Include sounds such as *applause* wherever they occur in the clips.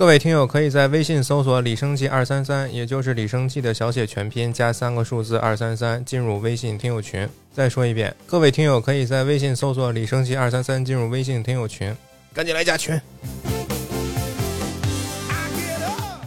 各位听友可以在微信搜索“李生记二三三”，也就是李生记的小写全拼加三个数字二三三，进入微信听友群。再说一遍，各位听友可以在微信搜索“李生记二三三”，进入微信听友群，赶紧来加群。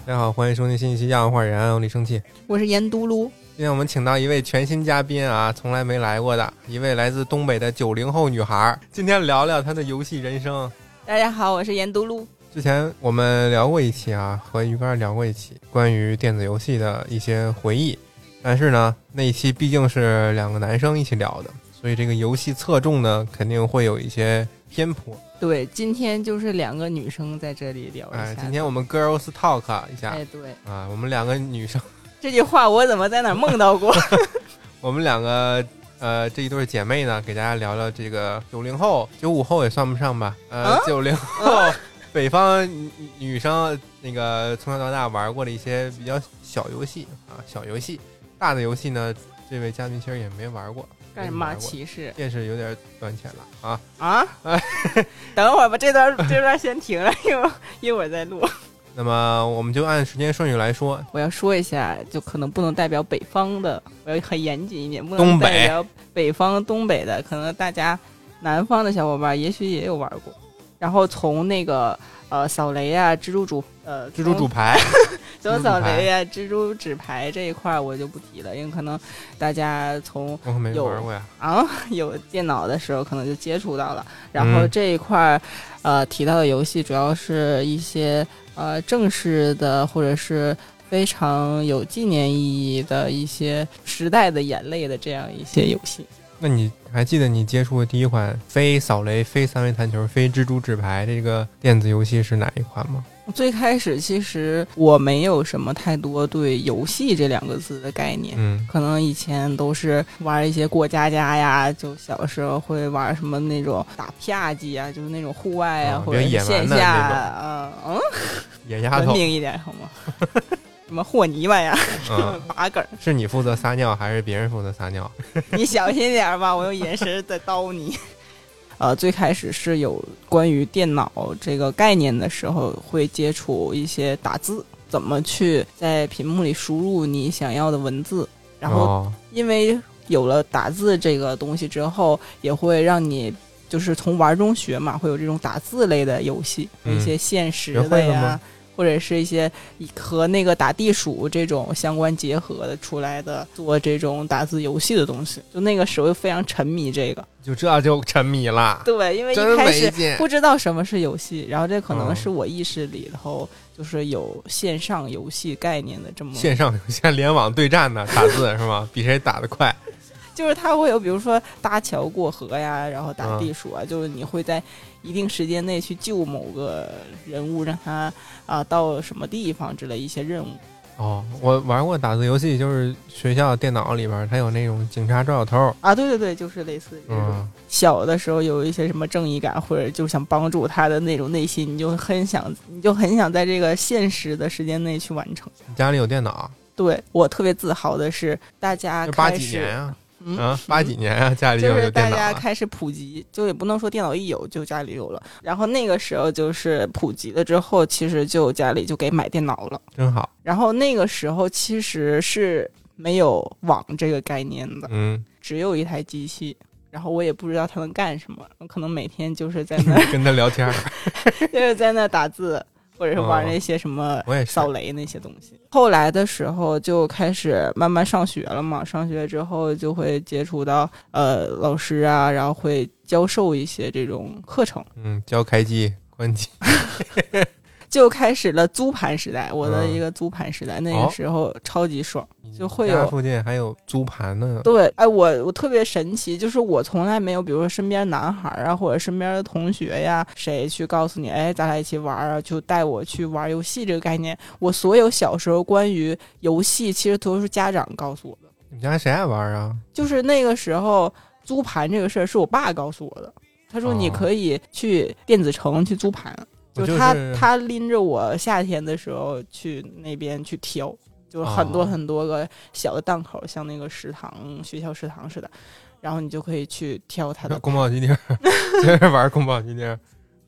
大家好，欢迎收听新一期《亚文化人》，我李生气。我是盐嘟噜。今天我们请到一位全新嘉宾啊，从来没来过的一位来自东北的九零后女孩，今天聊聊她的游戏人生。大家好，我是盐嘟噜。之前我们聊过一期啊，和鱼竿聊过一期关于电子游戏的一些回忆，但是呢，那一期毕竟是两个男生一起聊的，所以这个游戏侧重呢，肯定会有一些偏颇。对，今天就是两个女生在这里聊一哎，下。今天我们 girls talk 一下哎，对，啊，我们两个女生，这句话我怎么在哪儿梦到过？*laughs* 我们两个呃这一对姐妹呢，给大家聊聊这个九零后、九五后也算不上吧，呃啊，九零后北方女女生那个从小到大玩过的一些比较小游戏啊，小游戏，大的游戏呢，这位嘉宾其实也没玩过，干什么没玩过歧视见识有点短浅了啊。啊 *laughs* 哎？等会儿吧，这段这段先停了，一会儿一会儿再录。那么我们就按时间顺序来说，我要说一下，就可能不能代表北方的，我要很严谨一点，不能代表北方东北的，可能大家南方的小伙伴也许也有玩过。然后从那个呃扫雷啊、蜘蛛主呃 *laughs* 蜘蛛主牌，从扫雷啊、蜘蛛纸牌这一块儿我就不提了，因为可能大家从我可没有玩过呀。啊 *laughs* 有电脑的时候可能就接触到了。然后嗯这一块儿呃提到的游戏主要是一些呃正式的或者是。非常有纪念意义的一些时代的眼泪的这样一些游戏，那你还记得你接触的第一款非扫雷、非三维弹球、非蜘蛛纸牌这个电子游戏是哪一款吗？最开始其实我没有什么太多对游戏这两个字的概念，嗯，可能以前都是玩一些过家家呀，就小时候会玩什么那种打啪叽啊，就是那种户外啊，啊或者线下啊，嗯嗯，野丫头，文明一点好吗？什么和泥巴呀，嗯，*laughs* 拔梗儿，是你负责撒尿还是别人负责撒尿？*laughs* 你小心点儿吧，我用眼神在叨你。呃，最开始是有关于电脑这个概念的时候，会接触一些打字，怎么去在屏幕里输入你想要的文字，然后哦因为有了打字这个东西之后，也会让你就是从玩中学嘛，会有这种打字类的游戏，嗯一些现实学的呀或者是一些和那个打地鼠这种相关结合的出来的做这种打字游戏的东西。就那个时候非常沉迷这个，就这就沉迷了，对，因为一开始。不知道什么是游戏，然后这可能嗯是我意识里头就是有线上游戏概念的这么线上游戏联网对战的，打字是吗？比谁打得快？就是它会有，比如说搭桥过河呀，然后打嗯地鼠啊，就是你会在一定时间内去救某个人物，让他啊、到什么地方之类一些任务。哦，我玩过打字游戏，就是学校电脑里边它有那种警察抓小偷，啊，对对对，就是类似于这种。嗯，小的时候有一些什么正义感，或者就想帮助他的那种内心，你就很想，你就很想在这个现实的时间内去完成。家里有电脑，对我特别自豪的是，大家八几年啊？嗯啊，八几年啊，家里就就是有大。家开始普及，就也不能说电脑一有就家里有了，然后那个时候就是普及了之后，其实就家里就给买电脑了。真好，然后那个时候其实是没有网这个概念的，嗯，只有一台机器。然后我也不知道它能干什么，我可能每天就是在那 *laughs* 跟他聊天，*laughs* 就是在那打字，或者是玩哦那些什么扫雷那些东西。后来的时候就开始慢慢上学了嘛，上学之后就会接触到呃老师啊，然后会教授一些这种课程，嗯，教开机关机，*laughs* 就开始了租盘时代。我的嗯一个租盘时代，那哦个时候超级爽。就会有附近还有租盘呢。对，哎，我我特别神奇，就是我从来没有，比如说身边男孩啊，或者身边的同学呀，谁去告诉你，哎，咱俩一起玩啊，就带我去玩游戏这个概念。我所有小时候关于游戏，其实都是家长告诉我的。你们家谁爱玩啊？就是那个时候租盘这个事儿是我爸告诉我的，他说你哦可以去电子城去租盘，我就他是他拎着我夏天的时候去那边去挑，就很多哦很多个小的档口，像那个食堂学校食堂似的，然后你就可以去挑他的宫保鸡丁儿，*laughs* 接着玩宫保鸡丁儿。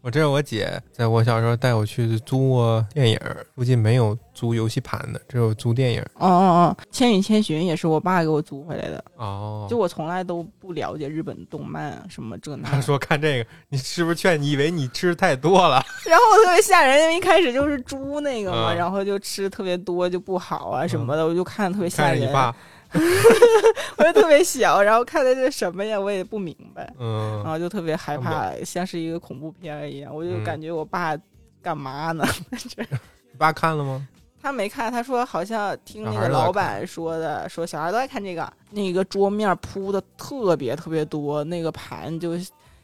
我这是我姐在我小时候带我去租过电影儿，附近没有租游戏盘的，只有租电影。哦哦哦，《千与千寻》也是我爸给我租回来的。哦，就我从来都不了解日本动漫什么这那，他说看这个，你是不是劝你以为你吃太多了？*laughs* 然后特别吓人，因为一开始就是猪那个嘛，嗯然后就吃特别多就不好啊什么的，我就看着特别吓人看着你。爸，*laughs* 我就特别小，然后看的这什么呀，我也不明白，嗯然嗯，后就特别害怕，像是一个恐怖片一样，我就嗯感觉我爸干嘛呢？*laughs* 你爸看了吗？他没看，他说好像听那个老板说的，说小孩都爱看这个，那个桌面铺的特别特别多，那个盘就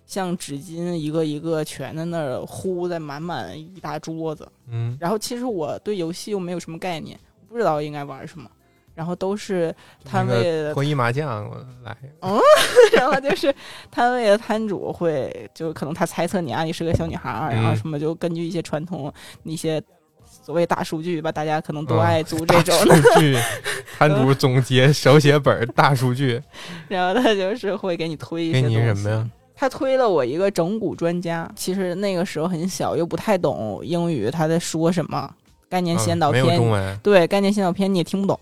像纸巾一个一个全在那儿糊在满满一大桌子。嗯，然后其实我对游戏又没有什么概念，不知道应该玩什么，然后都是摊位的，*laughs* 嗯，然后就是摊位的摊主会，就可能他猜测你啊，你是个小女孩，然后嗯什么就根据一些传统一些所谓大数据吧，大家可能都嗯爱租这种大的，数据，*laughs* 摊主总结手写本大数据，*laughs* 然后他就是会给你推一给你些东西什么呀？他推了我一个整蛊专家，其实那个时候很小，又不太懂英语，他在说什么概念先导嗯没有片，对概念先导片你也听不懂，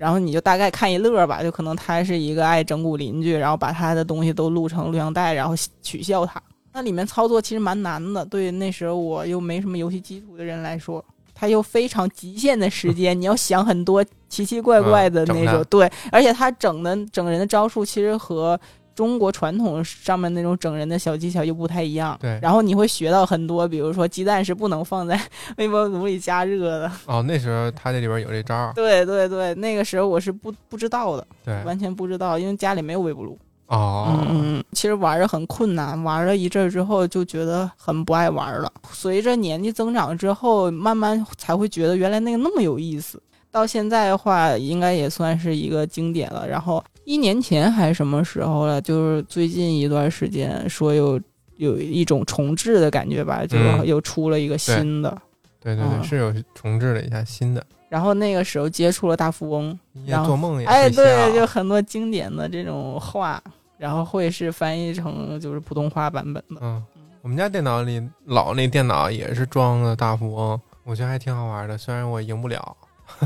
然后你就大概看一乐吧，就可能他是一个爱整蛊邻居，然后把他的东西都录成录像带，然后取笑他。那里面操作其实蛮难的，对那时候我又没什么游戏基础的人来说，他又非常极限的时间，*laughs* 你要想很多奇奇怪怪的那种，对，而且他整的整人的招数其实和中国传统上面那种整人的小技巧又不太一样。对然后你会学到很多，比如说鸡蛋是不能放在 *laughs* 微波炉里加热的。哦，那时候他这里边有这招儿，对对对，那个时候我是不不知道的，对，完全不知道，因为家里没有微波炉。哦，嗯嗯，其实玩的很困难，玩了一阵儿之后就觉得很不爱玩了。随着年纪增长之后，慢慢才会觉得原来那个那么有意思。到现在的话，应该也算是一个经典了。然后一年前还是什么时候了？就是最近一段时间说有有一种重置的感觉吧，就嗯又出了一个新的。对对对，嗯是有重置了一下新的，然后那个时候接触了大富翁，一夜然后做梦也哎，对，就很多经典的这种话，然后会是翻译成就是普通话版本的。嗯，我们家电脑里老那电脑也是装的大富翁，我觉得还挺好玩的，虽然我赢不了。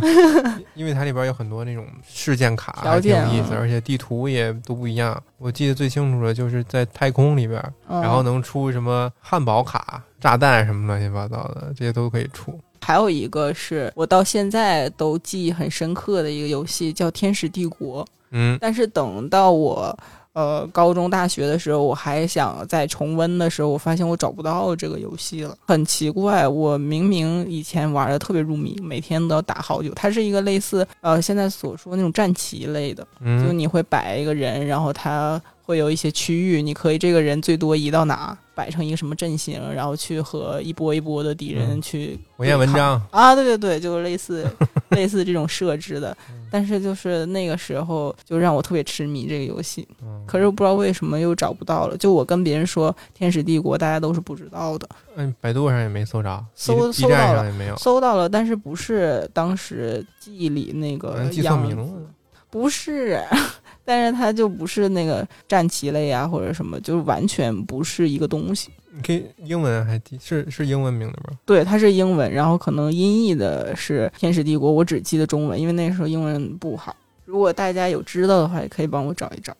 *laughs* 因为它里边有很多那种事件卡，条还挺件有意思，啊而且地图也都不一样。我记得最清楚的就是在太空里边，嗯、然后能出什么汉堡卡、炸弹什么乱七八糟的，这些都可以出。还有一个是我到现在都记忆很深刻的一个游戏，叫《天使帝国》。嗯，但是等到我呃高中、大学的时候，我还想再重温的时候，我发现我找不到这个游戏了，很奇怪。我明明以前玩的特别入迷，每天都要打好久。它是一个类似呃现在所说那种战棋类的，就嗯，你会摆一个人，然后他会有一些区域，你可以这个人最多移到哪，摆成一个什么阵型，然后去和一波一波的敌人嗯去文言文章，啊，对对对，就是类似 *laughs* 类似这种设置的嗯。但是就是那个时候就让我特别痴迷这个游戏，嗯，可是我不知道为什么又找不到了。就我跟别人说《天使帝国》，大家都是不知道的，嗯，百度上也没搜着，搜搜到了上也没有，搜到了，但是不是当时记忆里那个样子。不是，*laughs* 但是它就不是那个战棋类啊，或者什么，就是完全不是一个东西。你可以英文还记是是英文名字吗？对，它是英文，然后可能音译的是《天使帝国》，我只记得中文，因为那时候英文不好。如果大家有知道的话，也可以帮我找一找。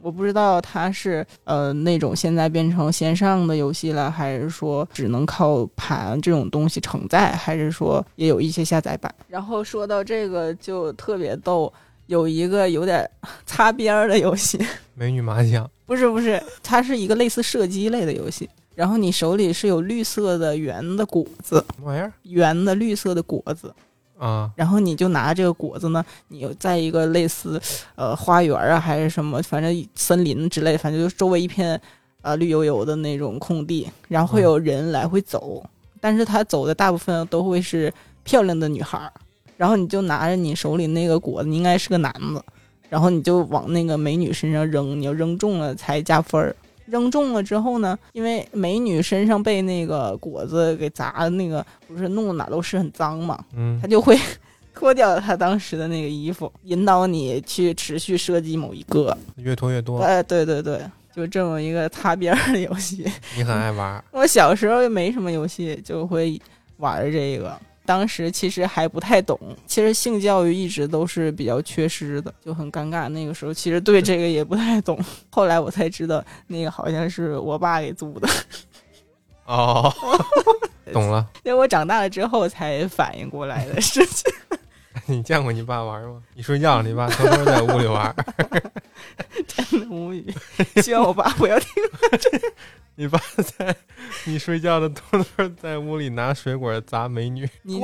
我不知道它是呃那种现在变成线上的游戏了，还是说只能靠盘这种东西承载，还是说也有一些下载版。然后说到这个就特别逗，有一个有点擦边儿的游戏，美女麻将，不是不是，它是一个类似射击类的游戏。然后你手里是有绿色的圆的果子，什么玩意儿圆的绿色的果子，啊？然后你就拿这个果子呢，你有在一个类似呃花园啊还是什么，反正森林之类，反正就周围一片呃绿油油的那种空地，然后会有人来回走，但是他走的大部分都会是漂亮的女孩儿，然后你就拿着你手里那个果子，你应该是个男的，然后你就往那个美女身上扔，你要扔中了才加分儿。扔中了之后呢，因为美女身上被那个果子给砸的那个，不是弄得哪都是很脏嘛，嗯他，就会 *laughs* 脱掉他当时的那个衣服，引导你去持续射击某一个。越拖越多。哎，对对对，就这么一个擦边儿的游戏。你很爱玩，*laughs* 我小时候又没什么游戏，就会玩这个。当时其实还不太懂，其实性教育一直都是比较缺失的，就很尴尬。那个时候其实对这个也不太懂，*laughs* 后来我才知道，那个好像是我爸给租的。哦，*laughs* 懂了。因为我长大了之后才反应过来的事情。*laughs* 你见过你爸玩吗？你睡觉，你爸偷偷在屋里玩。真的无语，希望我爸不要听。你爸在你睡觉的偷偷在屋里拿水果砸美女。你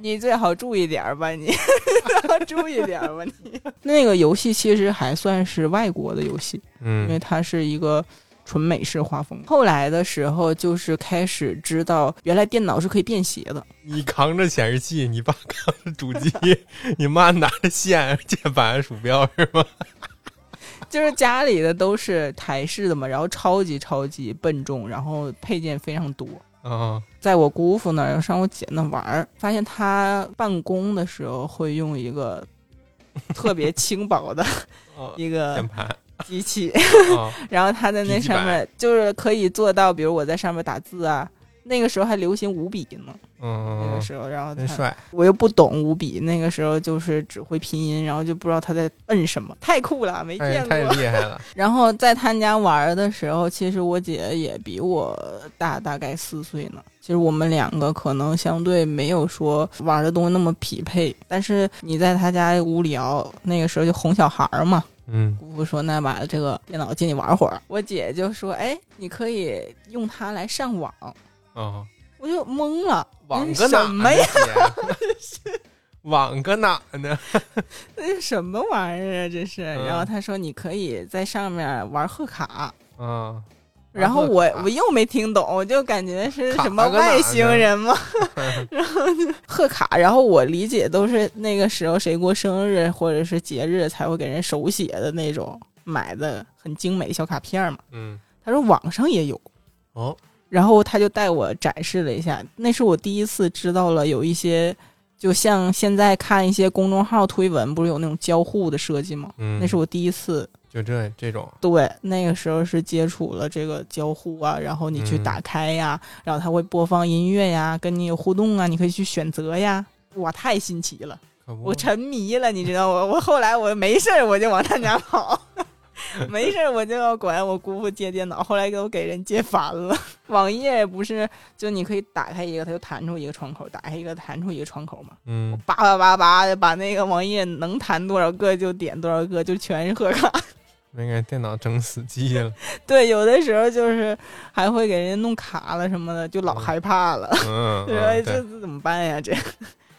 你最好注意点吧，你 *laughs* 注意点吧，你。*laughs* 那个游戏其实还算是外国的游戏，嗯，因为它是一个纯美式画风。后来的时候，就是开始知道原来电脑是可以便携的。你扛着显示器，你爸扛着主机，*laughs* 你妈拿着线、键盘、鼠标，是吗？就是家里的都是台式的嘛，然后超级超级笨重，然后配件非常多。啊，在我姑父那儿上我姐那玩儿，发现他办公的时候会用一个特别轻薄的 *laughs* 一个键盘机器，然后他在那上面就是可以做到，比如我在上面打字啊。那个时候还流行五笔呢，嗯，那个时候，然后真帅，我又不懂五笔，那个时候就是只会拼音，然后就不知道他在摁什么，太酷了，没见过，太厉害了。*laughs* 然后在他家玩的时候，其实我姐也比我大大概四岁呢。其实我们两个可能相对没有说玩的东西那么匹配，但是你在他家无聊，那个时候就哄小孩嘛。嗯，姑父说那把这个电脑借你玩会儿，我姐就说，哎，你可以用它来上网。哦，我就懵了，网个哪么呀？*laughs* 网个哪呢？那什么玩意儿啊？这是。然后他说你可以在上面玩贺卡。嗯。然后我我又没听懂，我就感觉是什么外星人吗？*laughs* 然后贺卡，然后我理解都是那个时候谁过生日或者是节日才会给人手写的那种买的很精美小卡片嘛。嗯。他说网上也有。哦。然后他就带我展示了一下，那是我第一次知道了有一些，就像现在看一些公众号推文，不是有那种交互的设计吗？嗯，那是我第一次，就这这种。对，那个时候是接触了这个交互啊，然后你去打开呀，然后它会播放音乐呀，跟你有互动啊，你可以去选择呀，哇，太新奇了，我沉迷了，你知道我，我后来我没事我就往他家跑。*laughs* 没事，我就要管我姑父借电脑。后来给我给人借烦了。网页不是就你可以打开一个，它就弹出一个窗口；打开一个，弹出一个窗口嘛。嗯，叭叭叭叭的把那个网页能弹多少个就点多少个，就全是贺卡。没 *laughs* 给电脑整死机了。对，有的时候就是还会给人弄卡了什么的，就老害怕了。*laughs* 嗯，这这怎么办呀？这。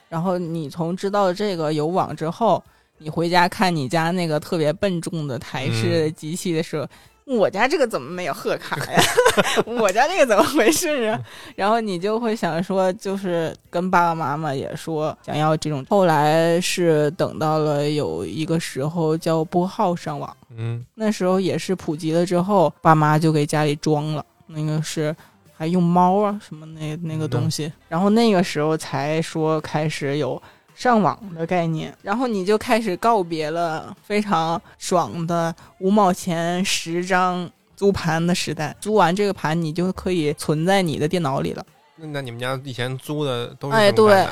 然后你从知道这个有网之后。你回家看你家那个特别笨重的台式机器的时候，我家这个怎么没有贺卡呀？*laughs* 我家这个怎么回事啊？*laughs* 然后你就会想说，就是跟爸爸妈妈也说想要这种。后来是等到了有一个时候叫拨号上网，嗯，那时候也是普及了之后，爸妈就给家里装了，那个是还用猫啊什么那那个东西，然后那个时候才说开始有。上网的概念，然后你就开始告别了非常爽的五毛钱十张租盘的时代。租完这个盘，你就可以存在你的电脑里了。那你们家以前租的都是哎对，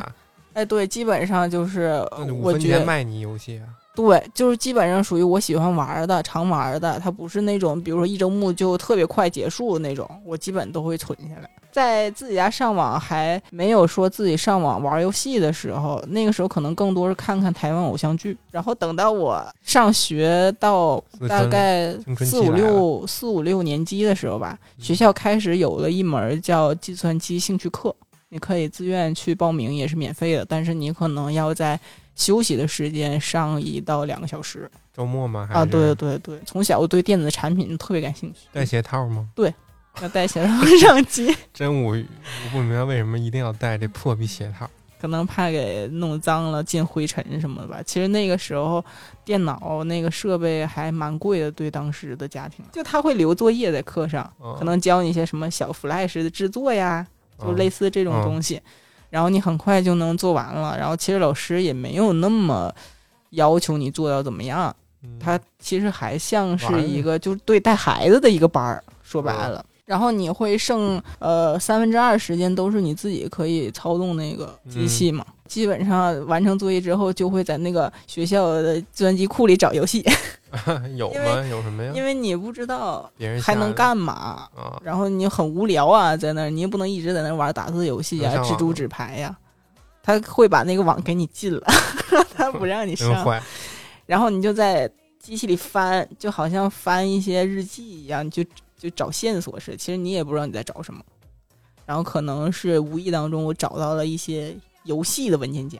哎对，基本上就是五分钱卖你游戏啊。对，就是基本上属于我喜欢玩的、常玩的。它不是那种，比如说一周目就特别快结束的那种，我基本都会存下来。在自己家上网还没有说自己上网玩游戏的时候，那个时候可能更多是看看台湾偶像剧。然后等到我上学到大概四五六四五六年级的时候吧，学校开始有了一门叫计算机兴趣课，你可以自愿去报名，也是免费的，但是你可能要在休息的时间上一到两个小时。周末吗？啊，对对对，从小我对电子产品特别感兴趣。带鞋套吗？对。要带鞋套上机，*laughs* 真无语！我不明白为什么一定要带这破逼鞋套，可能怕给弄脏了、进灰尘什么的吧。其实那个时候电脑那个设备还蛮贵的，对当时的家庭，就他会留作业在课上，可能教你一些什么小 Flash 的制作呀，就类似这种东西，然后你很快就能做完了。然后其实老师也没有那么要求你做到怎么样。嗯它其实还像是一个就是对带孩子的一个班儿，说白了。然后你会剩呃三分之二时间都是你自己可以操纵那个机器嘛。基本上完成作业之后，就会在那个学校的计算机库里找游戏，因 *laughs* *laughs* 有吗？有什么呀？因为你不知道还能干嘛。啊？然后你很无聊啊，在那儿你也不能一直在那儿玩打字游戏啊、蜘蛛纸牌呀、他会把那个网给你禁了，*laughs* 他不让你上。然后你就在机器里翻，就好像翻一些日记一样，就就找线索似的。其实你也不知道你在找什么。然后可能是无意当中我找到了一些游戏的文件夹，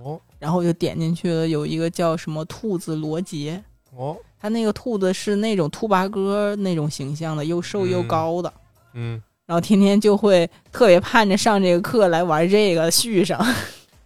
哦然后我就点进去了，有一个叫什么兔子罗杰，哦，他那个兔子是那种兔八哥那种形象的，又瘦又嗯高的。嗯，然后天天就会特别盼着上这个课来玩这个续上，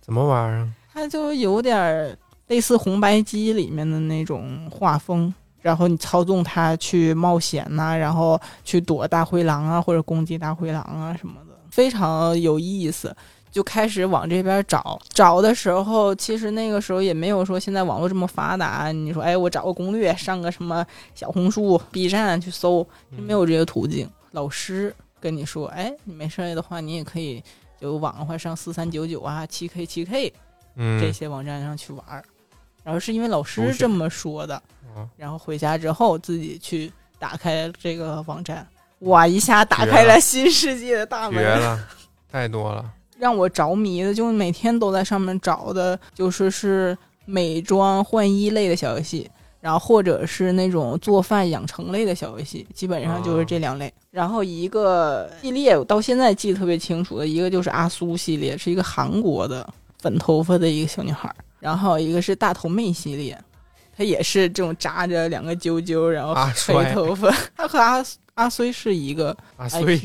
怎么玩啊？它就有点类似红白机里面的那种画风。然后你操纵它去冒险呐、然后去躲大灰狼啊，或者攻击大灰狼啊什么的，非常有意思。就开始往这边找，找的时候，其实那个时候也没有说现在网络这么发达。你说，哎，我找个攻略，上个什么小红书、B 站去搜，就没有这些途径。老师跟你说，哎，你没事的话，你也可以就网上上四三九九啊、七 K 七 K 嗯，这些网站上去玩儿。然后是因为老师这么说的，啊然后回家之后自己去打开这个网站，哇，一下打开了新世界的大门，绝了，*laughs* 太多了。让我着迷的，就每天都在上面找的，就是是美妆换衣类的小游戏。然后或者是那种做饭养成类的小游戏，基本上就是这两类。然后一个系列我到现在记得特别清楚的一个就是阿苏系列，是一个韩国的粉头发的一个小女孩儿。然后一个是大头妹系列，她也是这种扎着两个揪揪，然后阿黑头发。她和阿阿衰是一个阿衰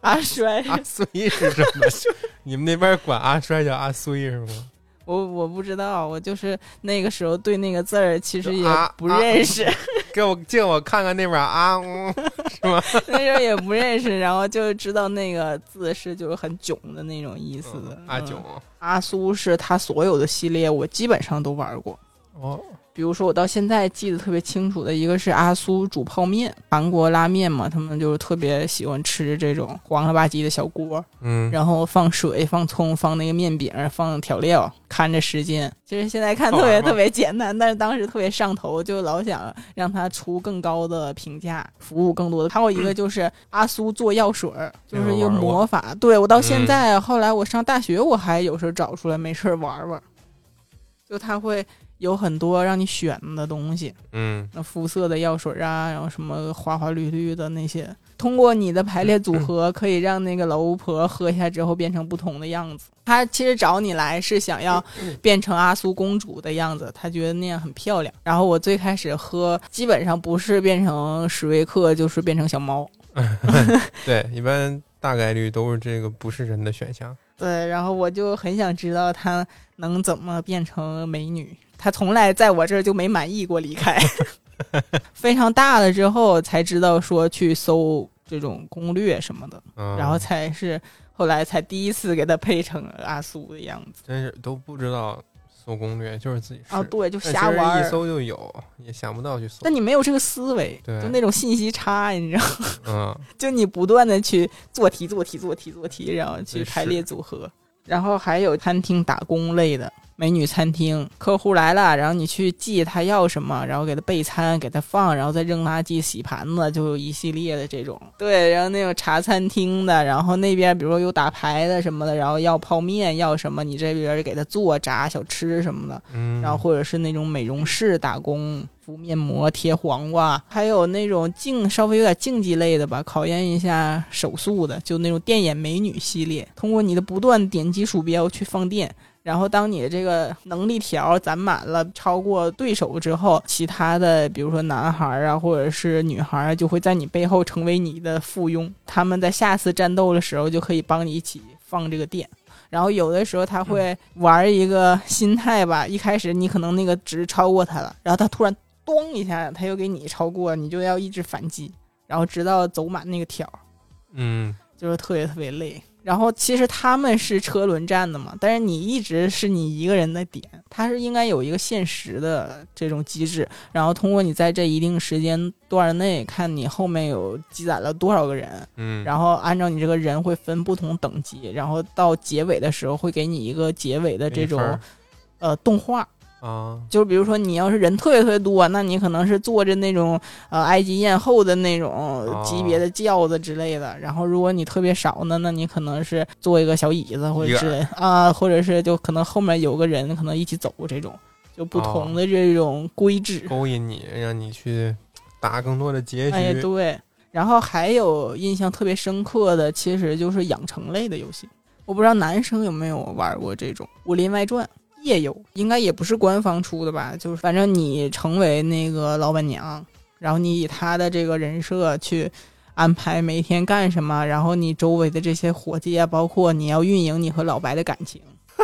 阿衰阿衰是什么？*laughs* 你们那边管阿衰叫阿衰是吗？我我不知道，我就是那个时候对那个字儿其实也啊不认识，给我借我看看那边啊，嗯，*laughs* 那时候也不认识，然后就知道那个字是就是很囧的那种意思的。嗯阿囧，阿苏是他所有的系列我基本上都玩过。哦，比如说，我到现在记得特别清楚的一个是阿苏煮泡面，韩国拉面嘛，他们就是特别喜欢吃这种黄了吧唧的小锅，嗯，然后放水、放葱、放那个面饼、放调料，看着时间。其实现在看特别特别简单，但是当时特别上头，就老想让他出更高的评价，服务更多的。还有一个就是阿苏做药水儿，就是一个魔法。对我到现在，后来我上大学，我还有时候找出来没事儿玩玩。就他会有很多让你选的东西，嗯，那肤色的药水啊，然后什么花花绿绿的那些，通过你的排列组合，可以让那个老巫婆喝下之后变成不同的样子。她其实找你来是想要变成阿苏公主的样子，她觉得那样很漂亮。然后我最开始喝，基本上不是变成史瑞克，就是变成小猫。*laughs* *laughs* 对，一般大概率都是这个不是人的选项。对，然后我就很想知道她能怎么变成美女。她从来在我这儿就没满意过离开。*laughs* 非常大了之后才知道说去搜这种攻略什么的，嗯，然后才是后来才第一次给他配成阿苏的样子。真是都不知道搜攻略，就是自己试啊，对，就瞎玩儿。一搜就有，也想不到去搜但。你没有这个思维，就那种信息差，你知道吗，嗯，*laughs* 就你不断的去做题、做题、做题、做题，然后去排列组合。然后还有餐厅打工类的美女餐厅，客户来了，然后你去记他要什么，然后给他备餐，给他放，然后再扔垃圾、洗盘子，就有一系列的这种。对，然后那种茶餐厅的，然后那边比如说有打牌的什么的，然后要泡面，要什么，你这边给他做炸小吃什么的。嗯，然后或者是那种美容室打工，敷面膜、贴黄瓜，还有那种竞稍微有点竞技类的吧，考验一下手速的，就那种电眼美女系列，通过你的不断点击鼠标去放电。然后，当你的这个能力条攒满了，超过对手之后，其他的比如说男孩啊，或者是女孩啊，就会在你背后成为你的附庸。他们在下次战斗的时候，就可以帮你一起放这个电。然后有的时候他会玩一个心态吧，一开始你可能那个值超过他了，然后他突然咚一下，他又给你超过，你就要一直反击，然后直到走满那个条儿，嗯，就是特别特别累。然后其实他们是车轮战的嘛，但是你一直是你一个人的点，它是应该有一个限时的这种机制，然后通过你在这一定时间段内看你后面有积攒了多少个人，嗯，然后按照你这个人会分不同等级，然后到结尾的时候会给你一个结尾的这种呃动画，啊，就是比如说你要是人特别特别多，那你可能是坐着那种呃埃及艳后的那种级别的轿子之类的，然后如果你特别少呢，那你可能是坐一个小椅子或者之类啊，或者是就可能后面有个人可能一起走这种，就不同的这种规制。勾引你，让你去打更多的结局。哎，对。然后还有印象特别深刻的，其实就是养成类的游戏。我不知道男生有没有玩过这种《武林外传》，也有，应该也不是官方出的吧？就是反正你成为那个老板娘，然后你以他的这个人设去安排每一天干什么，然后你周围的这些伙计啊，包括你要运营你和老白的感情，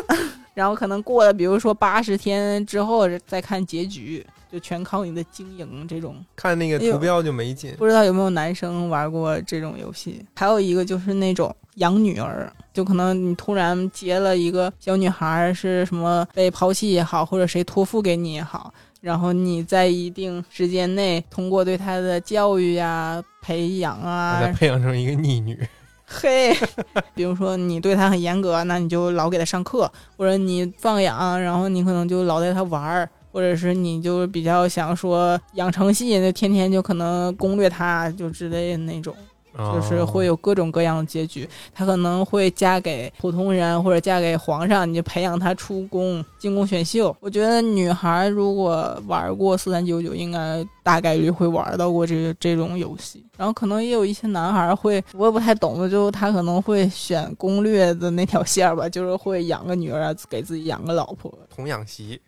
*laughs* 然后可能过了，比如说八十天之后再看结局，就全靠你的经营这种。看那个图标就没劲。不知道有没有男生玩过这种游戏？还有一个就是那种养女儿，就可能你突然接了一个小女孩，是什么被抛弃也好，或者谁托付给你也好，然后你在一定时间内通过对她的教育呀、培养啊，培养成一个逆女，嘿，*laughs* 比如说你对她很严格，那你就老给她上课，或者你放养，然后你可能就老带她玩儿。或者是你就比较想说养成系，就天天就可能攻略她，就之类的那种。就是会有有各种各样的结局。她可能会嫁给普通人，或者嫁给皇上，你就培养她出宫、进宫选秀。我觉得女孩如果玩过四三九九，应该大概率会玩到过这这种游戏。然后可能也有一些男孩会，我也不太懂的，就他可能会选攻略的那条线儿吧，就是会养个女儿，给自己养个老婆。童养媳，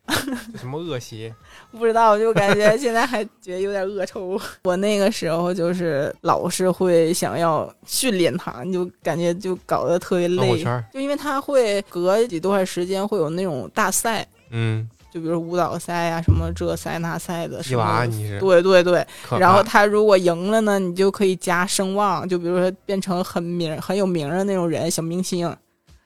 什么恶习？*laughs* 不知道，就感觉现在还觉得有点恶臭。*laughs* 我那个时候就是老是会想要训练他，你就感觉就搞得特别累，就因为他会隔几段时间会有那种大赛，嗯，就比如舞蹈赛呀、什么这赛那赛的。一什么娃你是，对对对，然后他如果赢了呢，你就可以加声望，就比如说变成很名很有名的那种人，小明星。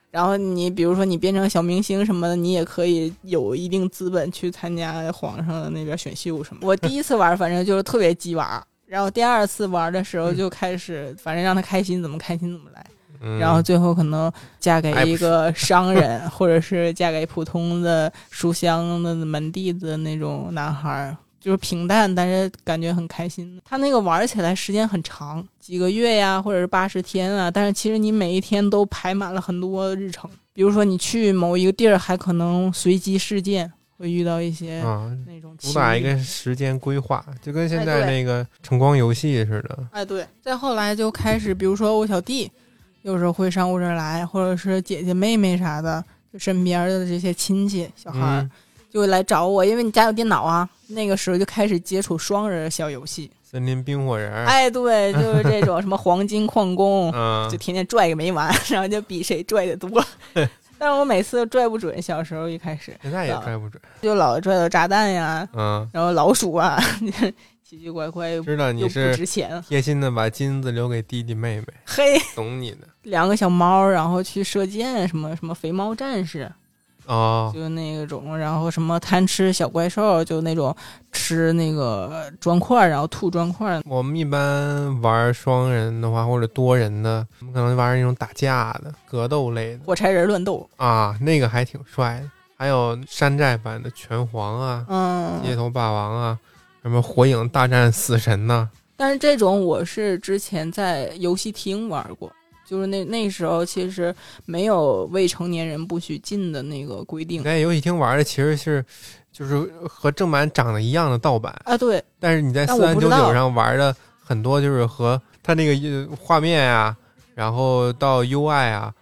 然后你比如说你变成小明星什么的，你也可以有一定资本去参加皇上的那边选秀什么。我第一次玩，反正就是特别鸡娃。然后第二次玩的时候就开始，反正让他开心怎么开心怎么来。嗯然后最后可能嫁给一个商人，*laughs* 或者是嫁给普通的书香的门第的那种男孩儿，就是平淡，但是感觉很开心。他那个玩起来时间很长，几个月呀，或者是八十天啊，但是其实你每一天都排满了很多日程。比如说你去某一个地儿，还可能随机事件会遇到一些啊，那种主打一个时间规划，就跟现在那个橙光游戏似的。哎，对，再后来就开始，比如说我小弟，有时候会上我这儿来，或者是姐姐、妹妹啥的，就身边的这些亲戚小孩儿、嗯，就会来找我，因为你家有电脑啊。那个时候就开始接触双人小游戏，森林冰火人儿，哎，对，就是这种什么黄金矿工，*laughs* 嗯就，天天拽个没完，然后就比谁拽的多。*laughs* 但是我每次都拽不准，小时候一开始现在也拽不准。就老拽到炸弹呀，嗯，然后老鼠啊，*laughs* 奇奇怪怪又知道你又不是值钱，贴心的把金子留给弟弟妹妹，嘿。懂你的两个小猫，然后去射箭，什么什么肥猫战士，哦。就那种，然后什么贪吃小怪兽，就那种吃那个砖块，然后吐砖块。我们一般玩双人的话，或者多人的，我们可能玩那种打架的、格斗类的火柴人乱斗，啊，那个还挺帅的。还有山寨版的拳皇啊、街嗯，头霸王啊，什么火影大战死神呐、但是这种我是之前在游戏厅玩过，就是那那时候其实没有未成年人不许进的那个规定你在游戏厅玩的其实是就是和正版长得一样的盗版，啊，对，但是你在但四三九九上玩的很多就是和它那个呃画面啊，然后到 UI 啊，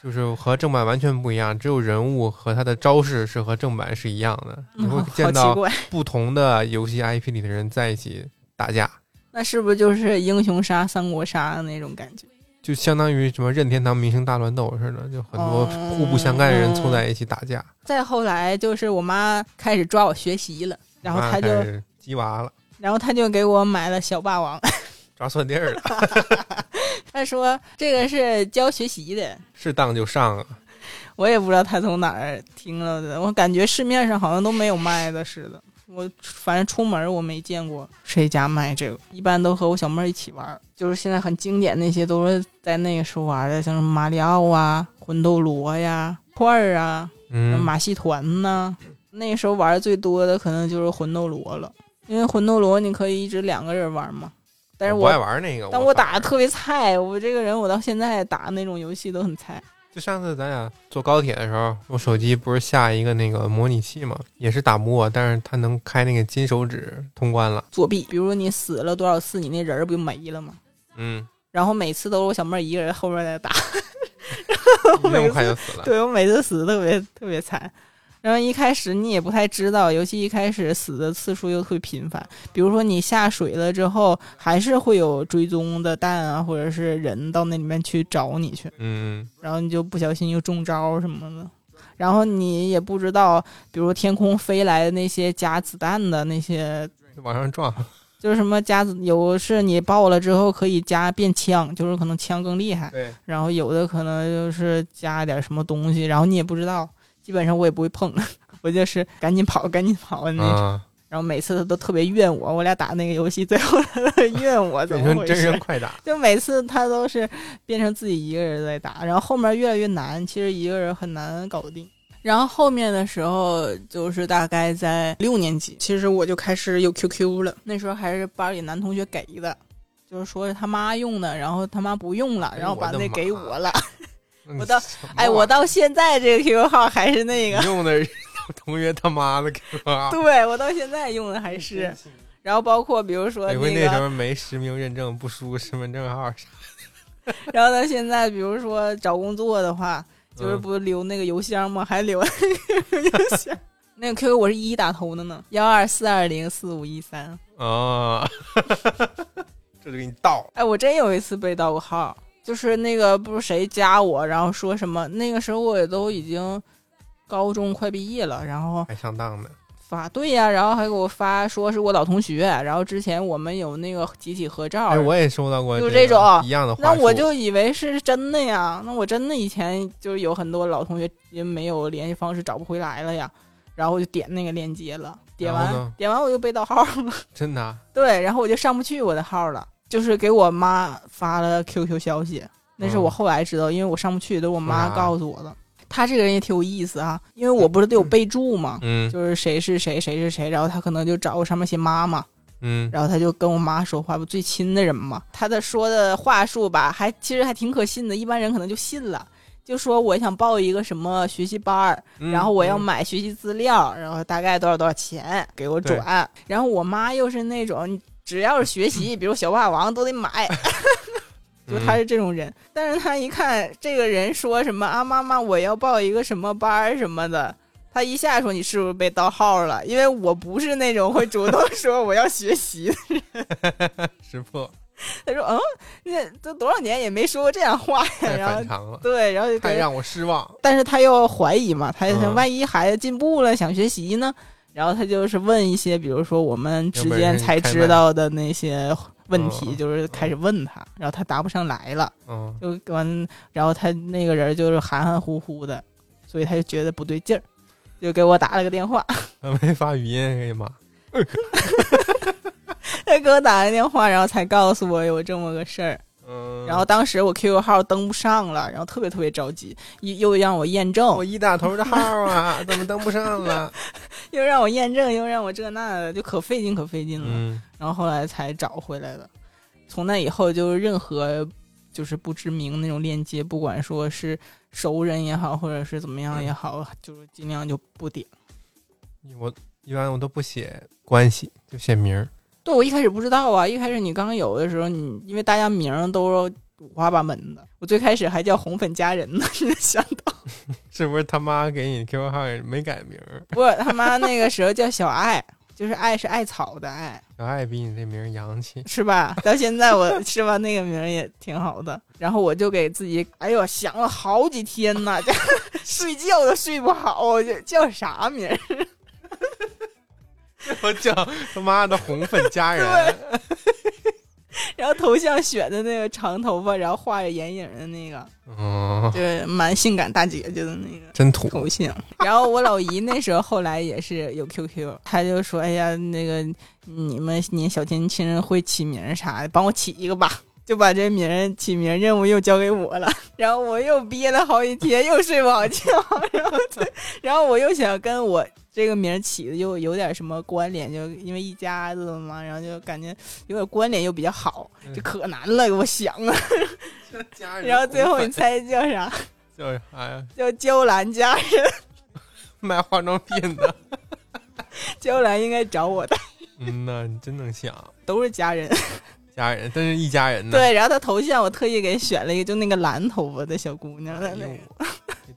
就是和正版完全不一样，只有人物和他的招式是和正版是一样的。你会见到，不同的游戏 IP 里的人在一起打架，那是不是就是英雄杀、三国杀的那种感觉？就相当于什么任天堂明星大乱斗似的，就很多哦互不相干的人凑在一起打架。再后来就是我妈开始抓我学习了，然后妈她就鸡娃了，然后她就给我买了小霸王，*laughs* 抓错地儿了。她说这个是教学习的，是当就上啊。我也不知道他从哪儿听了的，我感觉市面上好像都没有卖的似的。我反正出门我没见过谁家卖这个，一般都和我小妹儿一起玩儿。就是现在很经典那些都是在那个时候玩的，像什么马里奥啊、魂斗罗呀、块儿啊、嗯，马戏团呐。那时候玩的最多的可能就是魂斗罗了，因为魂斗罗你可以一直两个人玩嘛。但是我不爱玩那个，但我打的特别菜，我这个人我到现在打那种游戏都很菜。就上次咱俩坐高铁的时候，我手机不是下一个那个模拟器嘛，也是打不过，但是它能开那个金手指通关了。作弊，比如你死了多少次，你那人儿不就没了吗？嗯，然后每次都是我小妹儿一个人后面在打，*laughs* 那么快就死了。*laughs* 对我每次死的特别特别惨。然后一开始你也不太知道，尤其一开始死的次数又特别频繁。比如说你下水了之后，还是会有追踪的蛋啊，或者是人到那里面去找你去，嗯，然后你就不小心又中招什么的。然后你也不知道，比如天空飞来的那些加子弹的那些往上撞。就是什么加子，有是你爆了之后可以加变枪，就是可能枪更厉害。对，然后有的可能就是加点什么东西，然后你也不知道。基本上我也不会碰，*laughs* 我就是赶紧跑，赶紧跑的那种。啊，然后每次他都特别怨我，我俩打那个游戏，最后他都怨我 *laughs* 怎么回变成真？快打。*laughs* 就每次他都是变成自己一个人在打，然后后面越来越难，其实一个人很难搞定。然后后面的时候，就是大概在六年级，其实我就开始有 QQ 了。那时候还是班里男同学给的，就是说是他妈用的，然后他妈不用了，然后把那给我了。我到哎，我到现在这个 QQ 号还是那个，用的是 *laughs* 同学他妈的 QQ 号。对我到现在用的还是。然后包括比如说那个，那时候没实名认证，不输身份证号啥。*laughs* 然后到现在，比如说找工作的话，就是嗯不留那个邮箱吗？还留那个邮箱。*laughs* 那个 QQ 我是一打头的呢，幺二四二零四五一三。啊，这就给你盗。哎，我真有一次被盗过号，就是那个不是谁加我，然后说什么，那个时候我也都已经高中快毕业了，然后还上当呢。发对呀、然后还给我发说是我老同学，然后之前我们有那个集体合照，哎，我也收到过就这这种一样的话。那我就以为是真的呀，那我真的以前就是有很多老同学因为没有联系方式找不回来了呀，然后我就点那个链接了，点完点完我就被盗号了，真的啊对，然后我就上不去我的号了，就是给我妈发了 QQ 消息，那是我嗯后来知道，因为我上不去，都是我妈啊告诉我的。他这个人也挺有意思啊，因为我不是都有备注嘛，嗯就是谁是谁，谁是谁，然后他可能就找我上面写妈妈，嗯，然后他就跟我妈说话，不最亲的人嘛。他的说的话术吧，还其实还挺可信的，一般人可能就信了。就说我想报一个什么学习班儿，嗯然后我要嗯买学习资料，然后大概多少多少钱给我转。然后我妈又是那种只要是学习，比如小霸王都得买，*laughs* 就她嗯是这种人。但是他一看这个人说什么啊，妈妈我要报一个什么班什么的。他一下说你是不是被盗号了？因为我不是那种会主动说我要学习的人 *laughs* 识破他说：“嗯，那都多少年也没说过这样话呀。”太然后对，然后就，太让我失望。但是他又怀疑嘛，他万一孩子进步了想学习呢？然后他就是问一些，比如说我们之间才知道的那些问题，嗯就是开始问他，然后他答不上来了，嗯，就完，然后他那个人就是含含糊糊的，所以他就觉得不对劲儿，就给我打了个电话。他没发语音哎呀妈。*laughs* 他给我打了电话，然后才告诉我有这么个事儿。嗯，然后当时我 QQ 号登不上了，然后特别特别着急，又又让我验证我，一打头的号啊，*laughs* 怎么登不上了？*laughs* 又让我验证，又让我这那的，就可费劲可费劲了。嗯，然后后来才找回来的。从那以后，就任何就是不知名那种链接，不管说是熟人也好，或者是怎么样也好，就是尽量就不点。我一般我都不写关系，就写名儿。对我一开始不知道啊，一开始你刚有的时候，你因为大家名儿都五花八门的，我最开始还叫红粉佳人呢，*laughs* 没想到 *laughs* 是不是他妈给你 QQ 号也没改名儿？不，他妈那个时候叫小爱，就是爱是艾草的爱。小爱比你这名儿洋气。是吧？到现在我是吧，那个名儿也挺好的。然后我就给自己，哎呦，想了好几天呢，这 *laughs* 睡觉都睡不好，我就叫啥名儿？*laughs* 我叫他妈的红粉佳 *laughs* 人。然 *laughs* 然后头像选的那个长头发，然后画着眼影的那个，哦，就是蛮性感大姐姐的那个真土。头像。然后我老姨那时候后来也是有 QQ，她就说：“哎呀，那个你们你小年轻人会起名啥的，帮我起一个吧。”就把这名儿起名任务又交给我了，然后我又憋了好几天，又睡不好觉，然后，然后我又想跟我这个名儿起的就有点什么关联，就因为一家子嘛，然后就感觉有点关联又比较好，就可难了，给我想啊。*laughs* *laughs* 然后最后你猜叫啥？叫啥呀？*laughs* 叫娇兰家人。卖化妆品的。娇兰应该找我的。嗯呐，你真能想。都是家人。家人，真是一家人呢。对，然后他头像我特意给选了一个，就那个蓝头发的小姑娘的那个。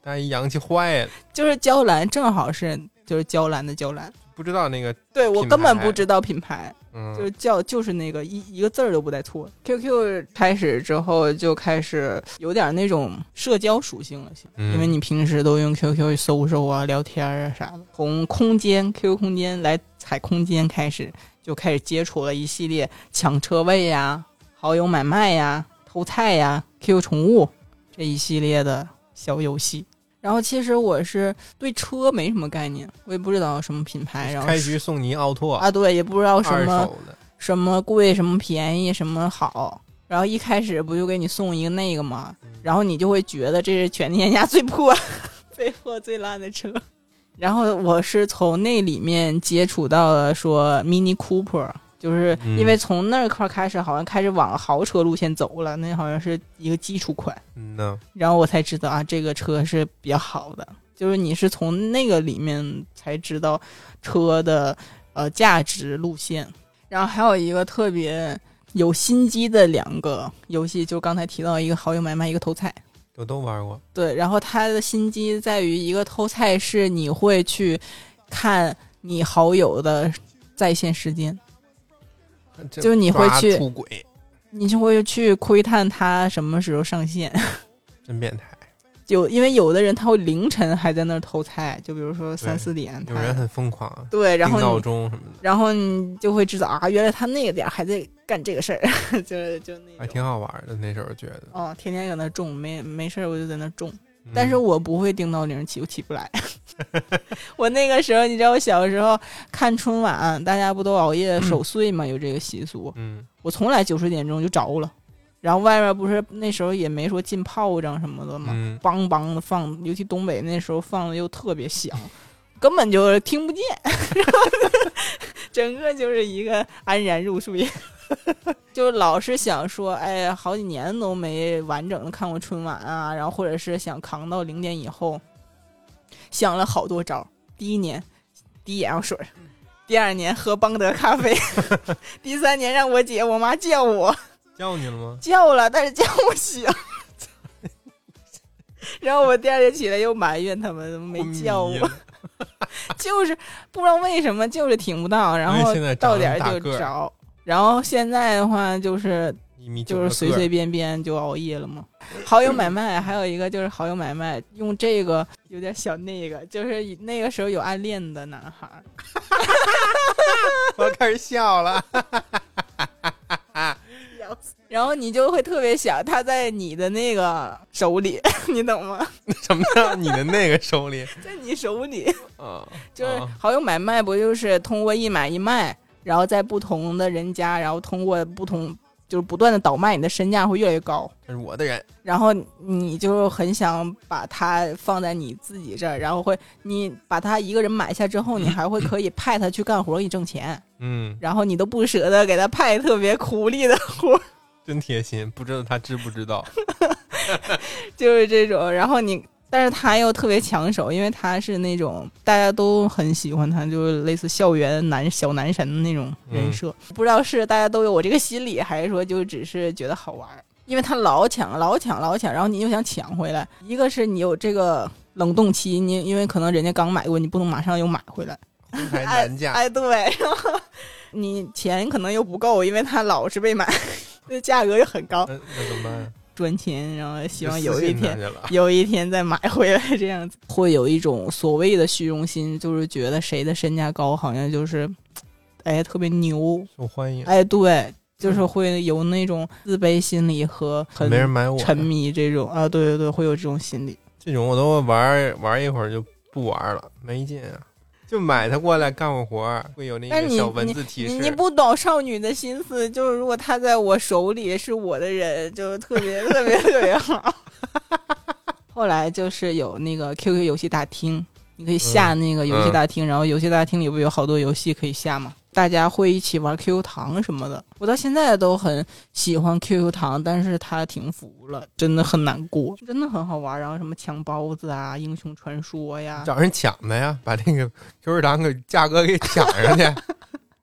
大姨洋气坏了。就是娇兰，正好是就是娇兰的娇兰。不知道那个，对我根本不知道品牌，嗯，就是叫就是那个一一个字儿都不带错。QQ 开始之后就开始有点那种社交属性了，因为你平时都用 QQ 搜搜啊、聊天啊啥的。从空间 QQ 空间来踩空间开始。就开始接触了一系列抢车位呀、好友买卖呀、偷菜呀、QQ 宠物这一系列的小游戏。然后其实我是对车没什么概念，我也不知道什么品牌。然后开局送你奥拓啊，对，也不知道什么什么贵、什么便宜、什么好。然后一开始不就给你送一个那个吗？然后你就会觉得这是全天下最破、最破、最烂的车。然后我是从那里面接触到了说 Mini Cooper，就是因为从那块开始好像开始往豪车路线走了，那好像是一个基础款。嗯呢。然后我才知道啊，这个车是比较好的，就是你是从那个里面才知道车的呃价值路线。然后还有一个特别有心机的两个游戏，就刚才提到一个好友买卖，一个偷菜。我都玩过，对，然后他的心机在于一个偷菜是你会去看你好友的在线时间，就你会去出轨，你就会去窥探他什么时候上线，*laughs* 真变态。有因为有的人他会凌晨还在那儿偷菜，就比如说三四点，有人很疯狂，对，然后闹钟什么的，然后你就会知道啊，原来他那个点还在干这个事儿，*laughs* 就就那还挺好玩的。那时候觉得，哦，天天搁那种，没没事我就在那种，但是我不会定闹铃起，我起不来。*laughs* 我那个时候，你知道，我小时候看春晚，大家不都熬夜守岁嘛，有这个习俗。嗯，我从来九十点钟就着了。然后外面不是那时候也没说进炮仗什么的嘛，梆梆的放，尤其东北那时候放的又特别响，根本就听不见 *laughs* *laughs* 整个就是一个安然入睡，*laughs* 就老是想说，哎，好几年都没完整的看过春晚啊，然后或者是想扛到零点以后，想了好多招。第一年滴眼药水，第二年喝邦德咖啡，*laughs* 第三年让我姐我妈叫我。叫你了吗？叫了，但是叫不醒。然后我第二天起来又埋怨他们没叫我，*laughs* 就是不知道为什么，就是听不到。然后到点就找。然后现在的话就是就是随随便便就熬夜了嘛。好友买卖还有一个就是好友买卖，用这个有点小那个，就是那个时候有暗恋的男孩。*laughs* 我开始笑了。然后你就会特别想他在你的那个手里，*laughs* 你懂吗？什么叫你的那个手里？*laughs* 在你手里啊，就是好友买卖，不就是通过一买一卖，然后在不同的人家，然后通过不同，就是不断的倒卖，你的身价会越来越高。这是我的人，然后你就很想把它放在你自己这儿，然后会你把他一个人买下之后，你 *clears throat* 还会可以派他去干活给你挣钱。嗯，然后你都不舍得给他派特别苦力的活。真贴心，不知道他知不知道，*laughs* 就是这种。然后你，但是他又特别抢手，因为他是那种大家都很喜欢他，就是类似校园男小男神的那种人设。不知道是大家都有我这个心理，还是说就只是觉得好玩？因为他老抢、老抢、老抢，然后你又想抢回来。一个是你有这个冷冻期，你因为可能人家刚买过，你不能马上又买回来。哎，哎，对，然 *laughs* 后你钱可能又不够，因为他老是被买。那 *laughs* 价格又很高，那怎么办？赚钱，然后希望有一天，有一天再买回来，这样子会有一种所谓的虚荣心，就是觉得谁的身价高，好像就是，哎，特别牛，受欢迎。哎，对，就是会有那种自卑心理和很没人买我，沉迷这种啊，对对对，会有这种心理。这种我都玩玩一会儿就不玩了，没劲啊。就买它过来干我活儿，会有那个小文字提示。你你不懂少女的心思，就是如果它在我手里是我的人，就特别 *laughs* 特别特别好。后来就是有那个 QQ 游戏大厅，你可以下那个游戏大厅，然后游戏大厅里不有好多游戏可以下吗？大家会一起玩 QQ 糖什么的。我到现在都很喜欢 QQ 糖，但是它停服了，真的很难过，真的很好玩。然后什么抢包子啊、英雄传说呀，找人抢的呀，把那个 QQ 糖给价格给抢上去，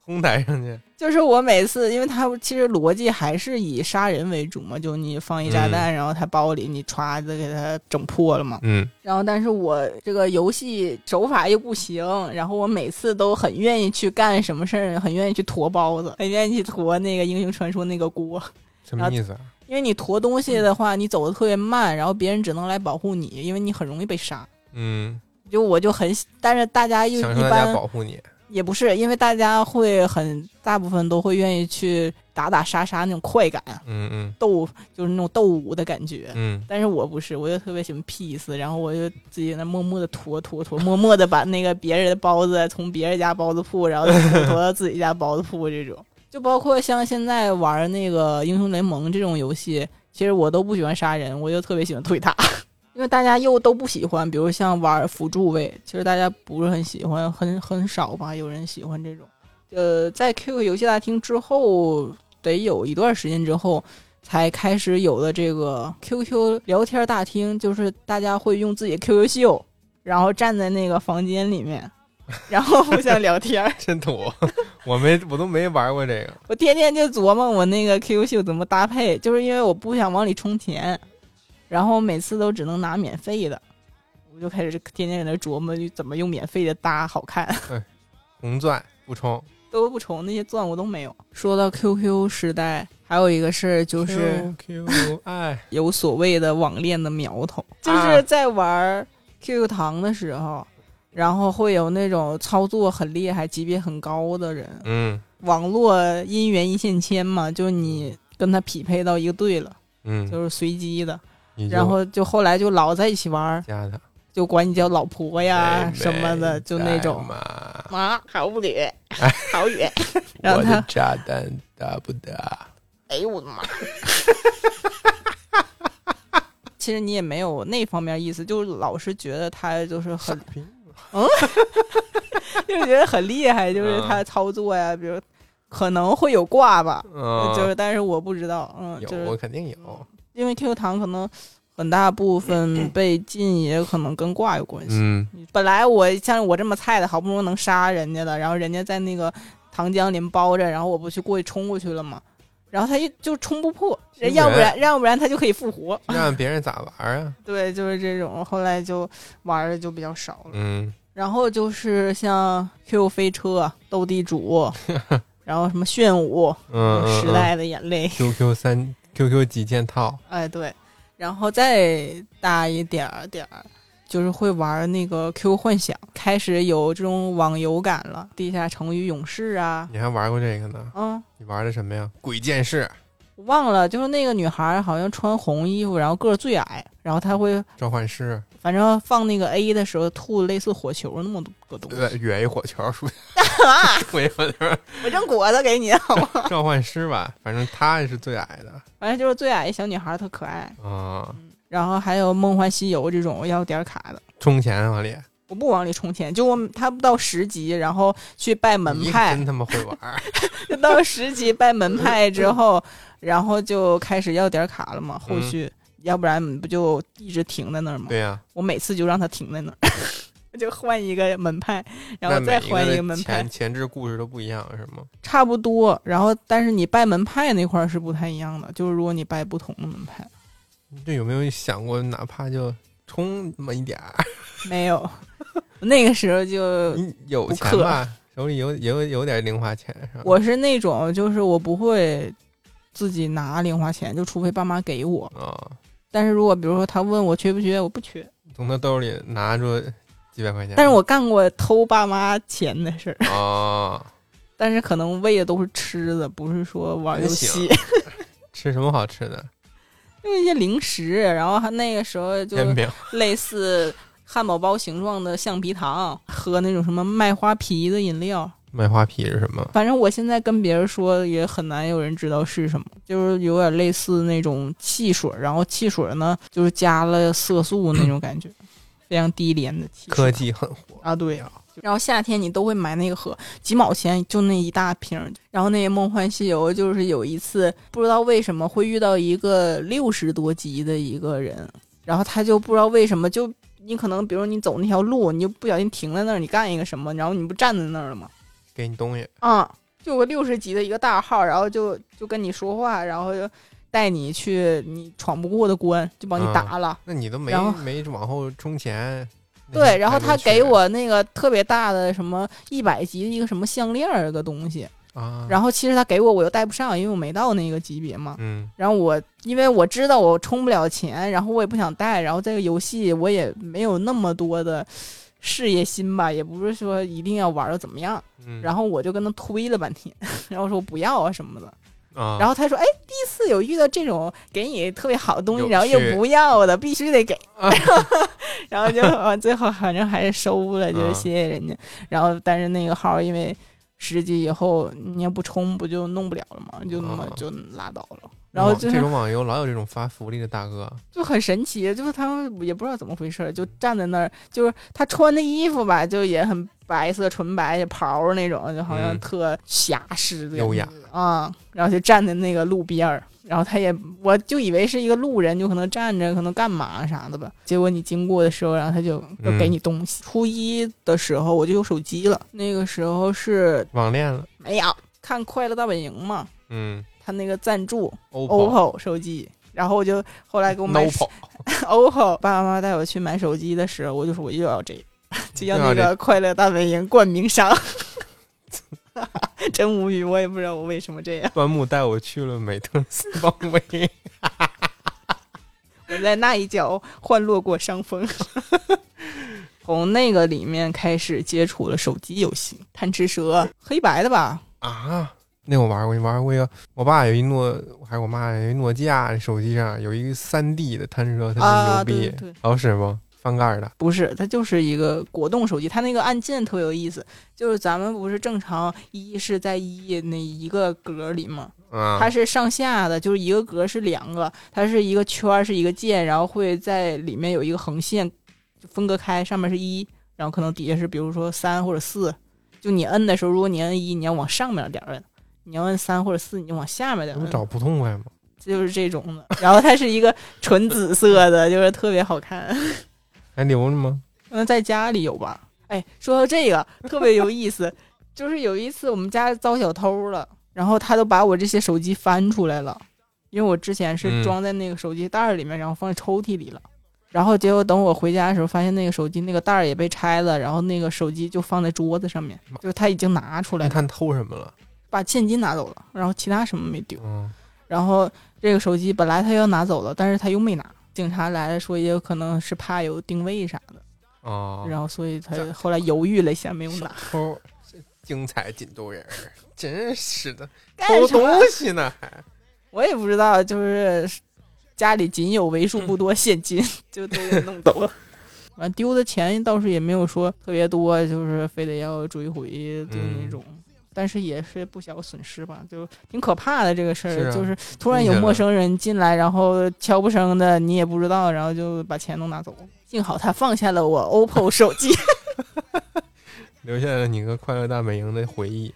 哄抬上去。*laughs* 就是我每次，因为他其实逻辑还是以杀人为主嘛，就你放一炸弹，然后他包里你歘子给他整破了嘛。嗯，然后但是我这个游戏手法又不行，然后我每次都很愿意去干什么事儿，很愿意去驮包子，很愿意去驮那个英雄传说那个锅。什么意思啊？因为你驮东西的话，你走的特别慢，然后别人只能来保护你，因为你很容易被杀。嗯，就我就很，但是大家又一般保护你。也不是，因为大家会很大部分都会愿意去打打杀杀那种快感，嗯嗯斗就是那种斗舞的感觉。嗯，但是我不是，我就特别喜欢 peace，然后我就自己在那默默的拖拖拖，默默的把那个别人的包子从别人家包子铺，然后拖拖到自己家包子铺这种。就包括像现在玩那个英雄联盟这种游戏，其实我都不喜欢杀人，我就特别喜欢推塔。因为大家又都不喜欢，比如像玩辅助位，其实大家不是很喜欢，很很少吧，有人喜欢这种。呃，在 QQ 游戏大厅之后，得有一段时间之后，才开始有了这个 QQ 聊天大厅，就是大家会用自己的 QQ 秀，然后站在那个房间里面，然后互相聊天。*laughs* 真土，我没我都没玩过这个。我天天就琢磨我那个 QQ 秀怎么搭配，就是因为我不想往里充钱。然后每次都只能拿免费的，我就开始天天在那琢磨怎么用免费的搭好看。红钻不充，都不充，那些钻我都没有。说到 QQ 时代，还有一个事儿就是，QQ 爱 *laughs* 有所谓的网恋的苗头，就是在玩 QQ 糖的时候，然后会有那种操作很厉害、级别很高的人，嗯。网络姻缘一线牵嘛，就是你跟他匹配到一个队了，嗯，就是随机的。然后就后来就老在一起玩，加他就管你叫老婆呀什么的，就那种在吗？啊，好不远，*laughs* 好远。然后他我的，炸弹大不大？哎呦我的妈！*laughs* *laughs* 其实你也没有那方面意思，就老是觉得他就是很，嗯就是觉得很厉害，就是他操作呀，比如可能会有挂吧，嗯，就是但是我不知道，嗯，就有，是肯定有。因为 QQ 糖可能很大部分被禁，也可能跟挂有关系。嗯，本来我像我这么菜的，好不容易能杀人家的，然后人家在那个糖浆里面包着，然后我不去过去冲过去了吗？然后他一就冲不破，要不然要不然他就可以复活。*laughs* 让别人咋玩啊？*laughs* 对，就是这种，后来就玩的就比较少了。嗯，然后就是像 QQ 飞车、斗地主，*laughs* 然后什么炫舞、嗯嗯，时代的眼泪，QQ 三 QQ 几件套，哎对，然后再大一点儿点儿。就是会玩那个 QQ 幻想，开始有这种网游感了，地下城与勇士啊，你还玩过这个呢？嗯，你玩的什么呀？鬼剑士、我忘了，就是那个女孩好像穿红衣服，然后个儿最矮，然后他会召唤师，反正放那个 A 的时候吐类似火球那么多个东西对西，，远一火球，出啊，*laughs* 我一火球，我扔果子给你好吗？*laughs* 召唤师吧，反正他是最矮的反正就是最矮一小女孩特可爱，啊。然后还有梦幻西游这种要点卡的。充钱往里，我不往里充钱，就我他不到十级，然后去拜门派真，他妈会玩 *laughs* 到十级拜门派之后，然后就开始要点卡了嘛。后续、要不然不就一直停在那儿吗？对呀，我每次就让它停在那儿，*laughs* 就换一个门派，然后再换一个门派前，前置故事都不一样，是吗？差不多。然后但是你拜门派那块儿是不太一样的，就是如果你拜不同的门派，这有没有想过，哪怕就充那么一点儿，*laughs* 没有，那个时候就有钱吧？手里有有有点零花钱是吧？我是那种就是我不会自己拿零花钱，就除非爸妈给我。啊，但是如果比如说他问我缺不缺，我不缺。从他兜里拿出几百块钱，但是我干过偷爸妈钱的事儿，啊，*laughs* 但是可能喂的都是吃的，不是说玩游戏。*laughs* 吃什么好吃的？就一些零食，然后还那个时候就。类似汉堡包形状的橡皮糖，喝那种什么麦花皮的饮料。麦花皮是什么？反正我现在跟别人说也很难有人知道是什么，就是有点类似那种汽水，然后汽水呢就是加了色素那种感觉，*coughs* 非常低廉的汽水。科技很火啊，对啊。然后夏天你都会买那个喝，几毛钱就那一大瓶。然后那个《梦幻西游》就是有一次不知道为什么会遇到一个六十多级的一个人，然后他就不知道为什么就你可能比如你走那条路，你就不小心停在那儿，你干一个什么，然后你不站在那儿了吗？给你东西嗯，就个六十级的一个大号，然后就就跟你说话，然后就带你去你闯不过的关，就帮你打了。那你都没没往后充钱。*laughs* 对，然后他给我那个特别大的什么一百级的一个什么项链儿个东西啊，然后其实他给我我又带不上，因为我没到那个级别嘛。嗯，然后我因为我知道我充不了钱，然后我也不想带，然后这个游戏我也没有那么多的事业心吧，也不是说一定要玩的怎么样。嗯，然后我就跟他推了半天，*laughs* 然后说不要啊什么的。然后他说：“哎，第一次有遇到这种给你特别好的东西，然后又不要的，必须得给。*laughs* *laughs* 然后就最后反正还是收了，就是谢谢人家。然后但是那个号因为十级以后你要不充不就弄不了了吗？就那么就拉倒了。然后就这种网游老有这种发福利的大哥，就很神奇。就是他们也不知道怎么回事，就站在那儿，就是他穿的衣服吧，就也很。”白色纯白袍那种，就好像特侠士的优雅啊，然后就站在那个路边儿，然后他也，我就以为是一个路人，就可能站着，可能干嘛啥的吧。结果你经过的时候，然后他就就给你东西。初一的时候我就有手机了，那个时候是网恋了，没有看《快乐大本营》嘛，嗯，他那个赞助 OPPO 手机，然后我就后来给我买 *laughs* OPPO，爸爸妈妈带我去买手机的时候，我就说我又要这。就要那个快乐大本营冠名商，*laughs* 真无语，我也不知道我为什么这样。端木带我去了美特斯邦威，*laughs* 我在那一角换落过伤风。从那个里面开始接触了手机游戏，贪吃蛇，黑白的吧？啊，那我玩过，你玩过一个？我爸有一诺，还是我妈有一诺基亚手机上有一个三 D 的贪吃蛇，特别牛逼，好使不？翻盖的不是，它就是一个果冻手机。它那个按键特有意思，就是咱们不是正常一是在一那一个格里吗？它是上下的，就是一个格是两个，它是一个圈是一个键，然后会在里面有一个横线分割开，上面是一，然后可能底下是比如说三或者四。就你摁的时候，如果你摁一，你要往上面点摁；你要摁三或者四，你就往下面点。不找不痛快吗？就是这种的。然后它是一个纯紫色的，就是特别好看。*laughs* 还留着吗？嗯，在家里有吧。哎，说到这个特别有意思，*laughs* 就是有一次我们家遭小偷了，然后他都把我这些手机翻出来了，因为我之前是装在那个手机袋里面，然后放在抽屉里了。然后结果等我回家的时候，发现那个手机那个袋儿也被拆了，然后那个手机就放在桌子上面，就是他已经拿出来。看偷什么了？把现金拿走了，然后其他什么没丢。然后这个手机本来他要拿走了，但是他又没拿。警察来了，说也有可能是怕有定位啥的，哦，然后所以他后来犹豫了一下，没有拿。偷，精彩锦渡人，真是的，偷东西呢还？*laughs* 我也不知道，就是家里仅有为数不多现金，就都给弄 *laughs* 走了。完丢的钱倒是也没有说特别多，就是非得要追回就那种。但是也是不小损失吧，就挺可怕的这个事儿，就是突然有陌生人进来，然后悄不声的，你也不知道，然后就把钱都拿走。幸好他放下了我 OPPO 手机，*laughs* 留下了你和快乐大本营的回忆。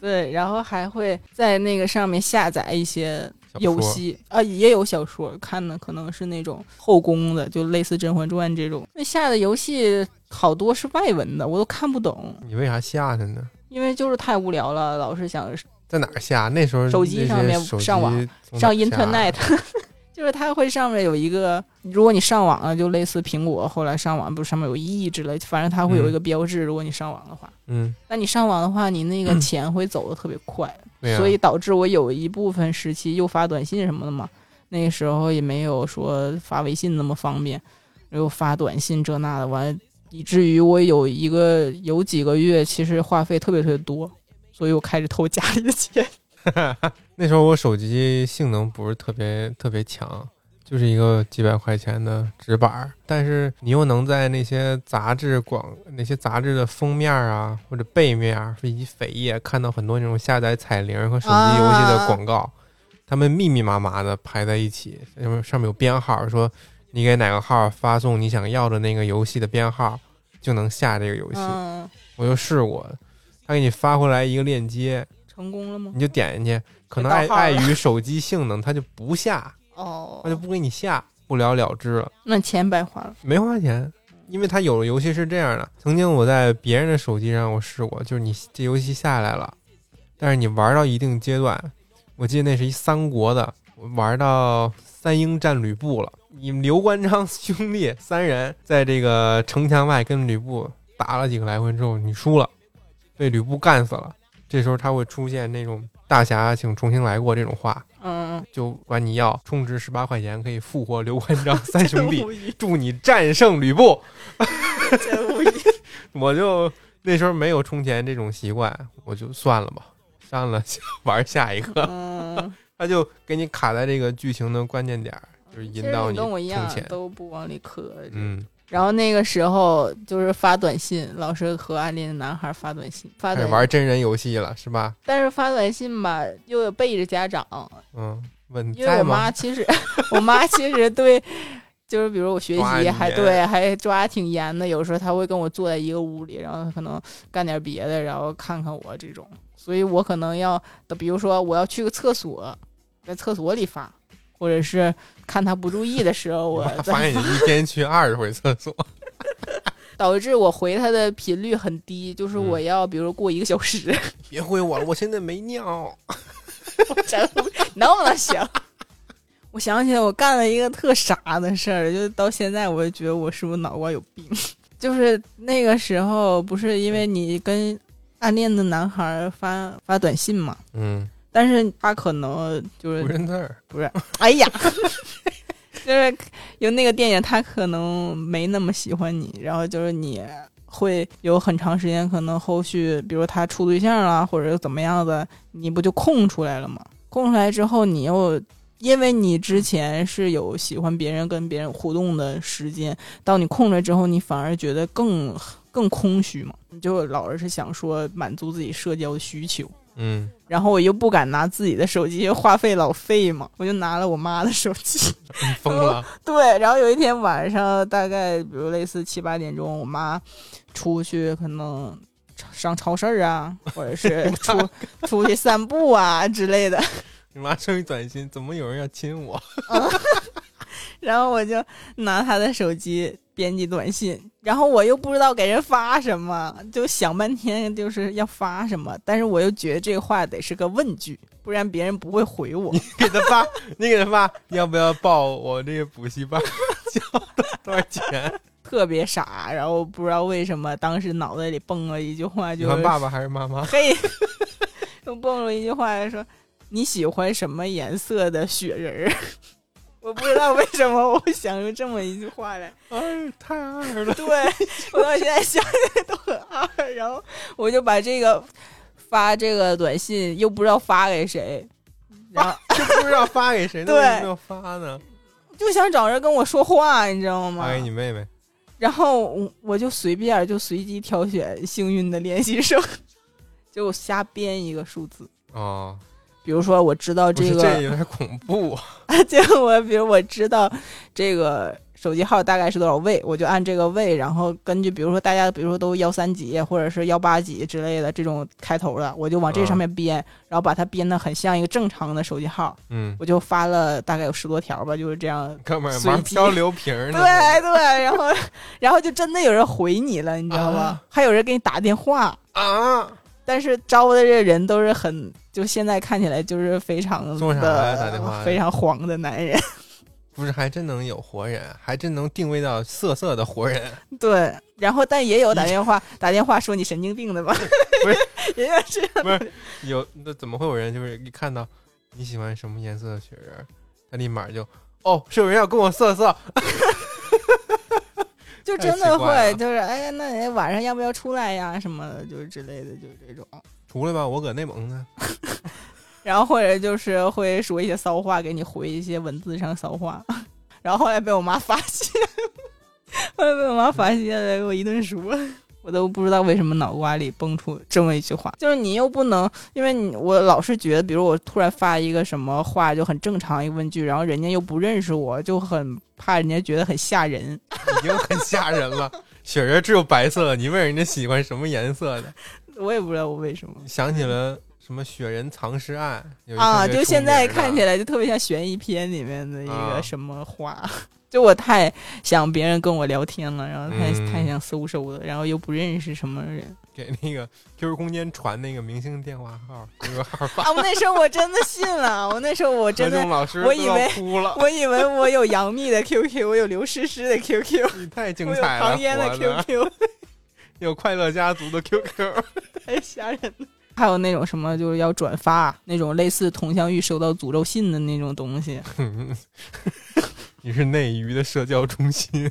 对，然后还会在那个上面下载一些游戏啊，也有小说看的，可能是那种后宫的，就类似《甄嬛传》这种。那下的游戏好多是外文的，我都看不懂。你为啥下的呢？因为就是太无聊了，老是想在哪儿下。那时候手机上面上网上 Internet，*laughs* 就是它会上面有一个，如果你上网了，就类似苹果后来上网不是上面有 E 之类，反正它会有一个标志。如果你上网的话，嗯，那你上网的话，你那个钱会走的特别快，*clears throat* 所以导致我有一部分时期又发短信什么的嘛，那个时候也没有说发微信那么方便，又发短信这那的完。以至于我有一个有几个月，其实话费特别特别多，所以我开始偷家里的钱。*laughs* 那时候我手机性能不是特别特别强，就是一个几百块钱的直板儿，但是你又能在那些杂志广、那些杂志的封面啊或者背面儿以及扉页看到很多那种下载彩铃和手机游戏的广告，他们密密麻麻的排在一起，上面上面有编号，说你给哪个号发送你想要的那个游戏的编号，就能下这个游戏。嗯，我就试过，他给你发回来一个链接，成功了吗？你就点进去，可能碍碍于手机性能，它就不下，*laughs* 哦它就不给你下，不了了之了，那钱白花了。没花钱。因为它有的游戏是这样的，曾经我在别人的手机上我试过，就是你这游戏下来了，但是你玩到一定阶段，我记得那是一三国的，我玩到三英战吕布了，你们刘关张兄弟三人在这个城墙外跟吕布打了几个来回之后，你输了，被吕布干死了。这时候他会出现那种“大侠，请重新来过”这种话，嗯，就管你要充值十八块钱可以复活刘关张三兄弟，*laughs* 祝你战胜吕布。真无语。*laughs* 我就那时候没有充钱这种习惯，我就算了吧，删了，玩下一个。嗯，他就给你卡在这个剧情的关键点儿，就是引导你跟我一样。都不往里磕。嗯，然后那个时候就是发短信，老是和暗恋的男孩发短信，发短玩真人游戏了，是吧？但是发短信吧，又有背着家长，嗯，问你因为我？妈其实，我妈其实对，就是比如我学习还对还抓挺严的，有时候她会跟我坐在一个屋里，然后可能干点别的，然后看看我这种，所以我可能要，比如说我要去个厕所，在厕所里发，或者是看他不注意的时候，*laughs* 我我发现你一天去二十回厕所，*laughs* 导致我回他的频率很低，就是我嗯要比如过一个小时，*laughs* 别回我了，我现在没尿。真能不能行？我想起来，我干了一个特傻的事儿，就到现在我就觉得我是不是脑瓜有病？就是那个时候，不是因为你跟暗恋的男孩发发短信嘛，嗯，但是他可能就是不认字儿。不是，哎呀，*laughs* 就是有那个电影，他可能没那么喜欢你，然后就是你会有很长时间，可能后续，比如他处对象啦，或者怎么样的，你不就空出来了吗？空出来之后，你又因为你之前是有喜欢别人、跟别人互动的时间，到你空了之后，你反而觉得更更空虚嘛，你就老是想说满足自己社交的需求。嗯，然后我又不敢拿自己的手机，话费老费嘛，我就拿了我妈的手机。*laughs* 疯了。*laughs* 对，然后有一天晚上，大概比如类似七八点钟，我妈出去可能上超市啊，或者是 *laughs* 出出去散步啊之类的，你妈收一短信，怎么有人要亲我？然后我就拿她的手机编辑短信，然后我又不知道给人发什么，就想半天就是要发什么，但是我又觉得这话得是个问句，不然别人不会回我。你 *laughs* 给他发，你给他发，要不要报我这个补习班？交多少钱？*laughs* 特别傻，然后不知道为什么当时脑袋里蹦了一句话，喜就是爸爸还是妈妈？*laughs* 嘿，又蹦了一句话说你喜欢什么颜色的雪人儿？我不知道为什么我会想出这么一句话来。*laughs* 哎，太二了。对我到现在想起来都很二，然后我就把这个发这个短信，又不知道发给谁，然后 *laughs* 就不知道发给谁，那对为什么要发呢？就想找人跟我说话，你知道吗？发给你妹妹。然后我我就随便就随机挑选幸运的练习生，*laughs* 就瞎编一个数字。哦，比如说，我知道这个，这有点恐怖啊。就我比如我知道这个手机号大概是多少位，我就按这个位，然后根据比如说大家比如说都幺三几或者是幺八几之类的这种开头的，我就往这上面编，然后把它编的很像一个正常的手机号，嗯，我就发了大概有十多条吧，就是这样。哥们儿玩漂流瓶呢。对对，然后 *laughs* 然后就真的有人回你了，你知道吗？啊还有人给你打电话，啊，但是招的这人都是很，就现在看起来就是非常做啥呀打电话的非常黄的男人。*laughs* 不是，还真能有活人，还真能定位到色色的活人。*laughs* 对，然后但也有打电话 *laughs* 打电话说你神经病的吧？不是，也有这样不是有那怎么会有人就是一看到你喜欢什么颜色的雪人，他立马就哦，是有人要跟我色色。太就真的会，就是哎呀，那你晚上要不要出来呀？什么的，就是之类的，就是这种。出来吧，我搁内蒙呢。*laughs* 然后或者就是会说一些骚话，给你回一些文字上骚话，然后后来被我妈发现，后来被我妈发现了，给我一顿说，我都不知道为什么脑瓜里蹦出这么一句话，就是你又不能，因为你我老是觉得，比如我突然发一个什么话就很正常一个问句，然后人家又不认识我，就很怕人家觉得很吓人，已经很吓人了。雪人只有白色，你问人家喜欢什么颜色的？*laughs* 我也不知道我为什么。想起了什么雪人藏尸案啊？就现在看起来就特别像悬疑片里面的一个什么话。就我太想别人跟我聊天了，然后太太想搜搜了，然后又不认识什么人，给那个 QQ 空间传那个明星电话号、QQ 号发。啊！我那时候我真的信了，我那时候我真的，我以为我以为我有杨幂的 QQ，我有刘诗诗的 QQ，你太精彩了，唐嫣的 QQ，有快乐家族的 QQ，*laughs* 太吓人了。还有那种什么，就是要转发那种类似佟湘玉收到诅咒信的那种东西。*laughs* 你是内娱的社交中心，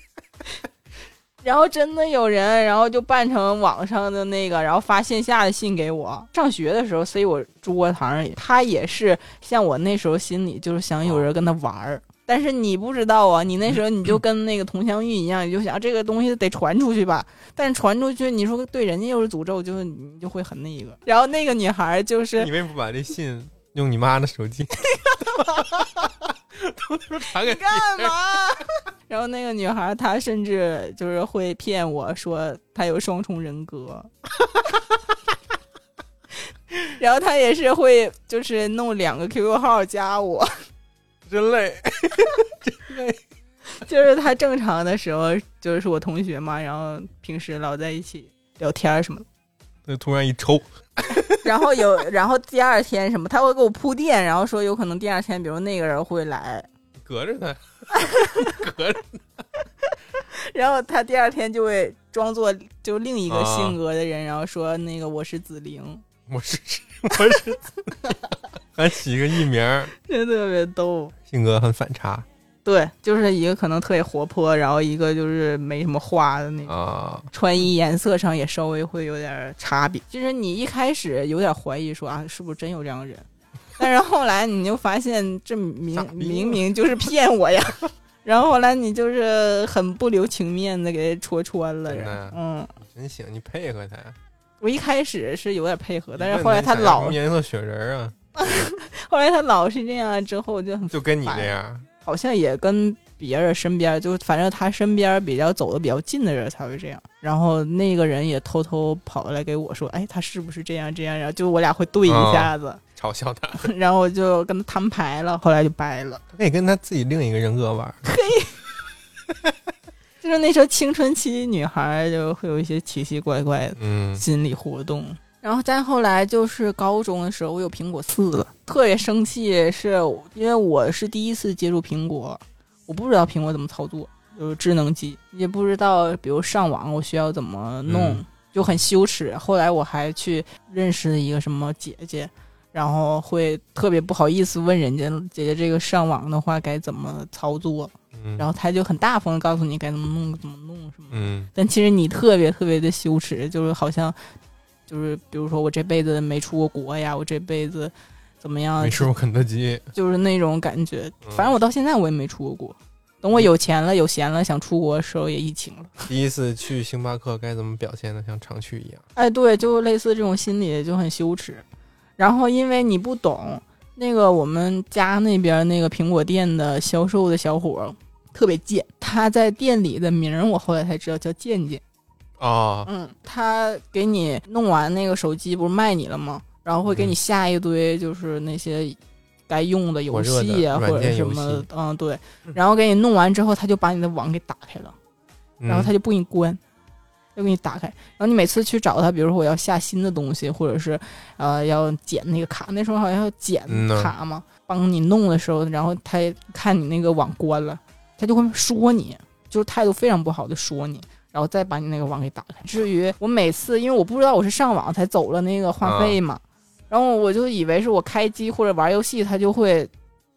*laughs* 然后真的有人，然后就扮成网上的那个，然后发线下的信给我。上学的时候塞我桌卧堂里，他也是像我那时候心里就是想有人跟他玩儿，但是你不知道啊，你那时候你就跟那个佟湘玉一样，你就想这个东西得传出去吧，但是传出去，你说对人家又是诅咒，就是你就会很那个。然后那个女孩就是，你为什么不把这信用你妈的手机？干嘛？*laughs* 然后那个女孩，她甚至就是会骗我说她有双重人格，*laughs* 然后她也是会就是弄两个 QQ 号加我，真累，*laughs* 真累。就是他正常的时候就是我同学嘛，然后平时老在一起聊天什么的。那突然一抽，*laughs* 然后有，然后第二天什么，他会给我铺垫，然后说有可能第二天，比如那个人会来，隔着呢，*laughs* 隔着，然后他第二天就会装作就另一个性格的人，然后说那个我是紫菱，我是我是，还起个艺名，真 *laughs* 特别逗，性格很反差。对，就是一个可能特别活泼，然后一个就是没什么花的那种。穿衣颜色上也稍微会有点差别。就是你一开始有点怀疑说啊，是不是真有这样的人？但是后来你就发现这明明明就是骗我呀。*laughs* 然后后来你就是很不留情面的给戳穿了。嗯，真行，你配合他。我一开始是有点配合，但是后来他老颜色雪人啊。*laughs* 后来他老是这样，之后就很就跟你这样。好像也跟别人身边，就反正他身边比较走的比较近的人才会这样。然后那个人也偷偷跑过来给我说：“哎，他是不是这样这样？”然后就我俩会对一下子，*laughs* 嘲笑他。*laughs* 然后我就跟他摊牌了，后来就掰了。他可以跟他自己另一个人格玩。可以，就是那时候青春期女孩就会有一些奇奇怪怪的心理活动。然后再后来就是高中的时候，我有苹果四了，特别生气，是因为我是第一次接触苹果，我不知道苹果怎么操作，就是智能机，也不知道，比如上网我需要怎么弄，就很羞耻。后来我还去认识了一个什么姐姐，然后会特别不好意思问人家姐姐这个上网的话该怎么操作，然后他就很大方的告诉你该怎么弄怎么弄什么，嗯，但其实你特别特别的羞耻，就是好像。就是比如说我这辈子没出过国呀，我这辈子怎么样？没吃过肯德基，就是那种感觉。反正我到现在我也没出过国。等我有钱了、有闲了，想出国的时候也疫情了。第一次去星巴克该怎么表现的像常去一样？哎，对，就类似这种心理就很羞耻。然后因为你不懂，那个我们家那边那个苹果店的销售的小伙特别贱，他在店里的名我后来才知道叫贱贱。啊，嗯，他给你弄完那个手机，不是卖你了吗？然后会给你下一堆，就是那些该用的游戏啊，或者什么，嗯，对。然后给你弄完之后，他就把你的网给打开了，然后他就不给你关，就给你打开。然后你每次去找他，比如说我要下新的东西，或者是呃要剪那个卡，那时候好像要剪卡嘛，帮你弄的时候，然后他看你那个网关了，他就会说你，就是态度非常不好的说你。然后再把你那个网给打开。至于我每次，因为我不知道我是上网才走了那个话费嘛，然后我就以为是我开机或者玩游戏，他就会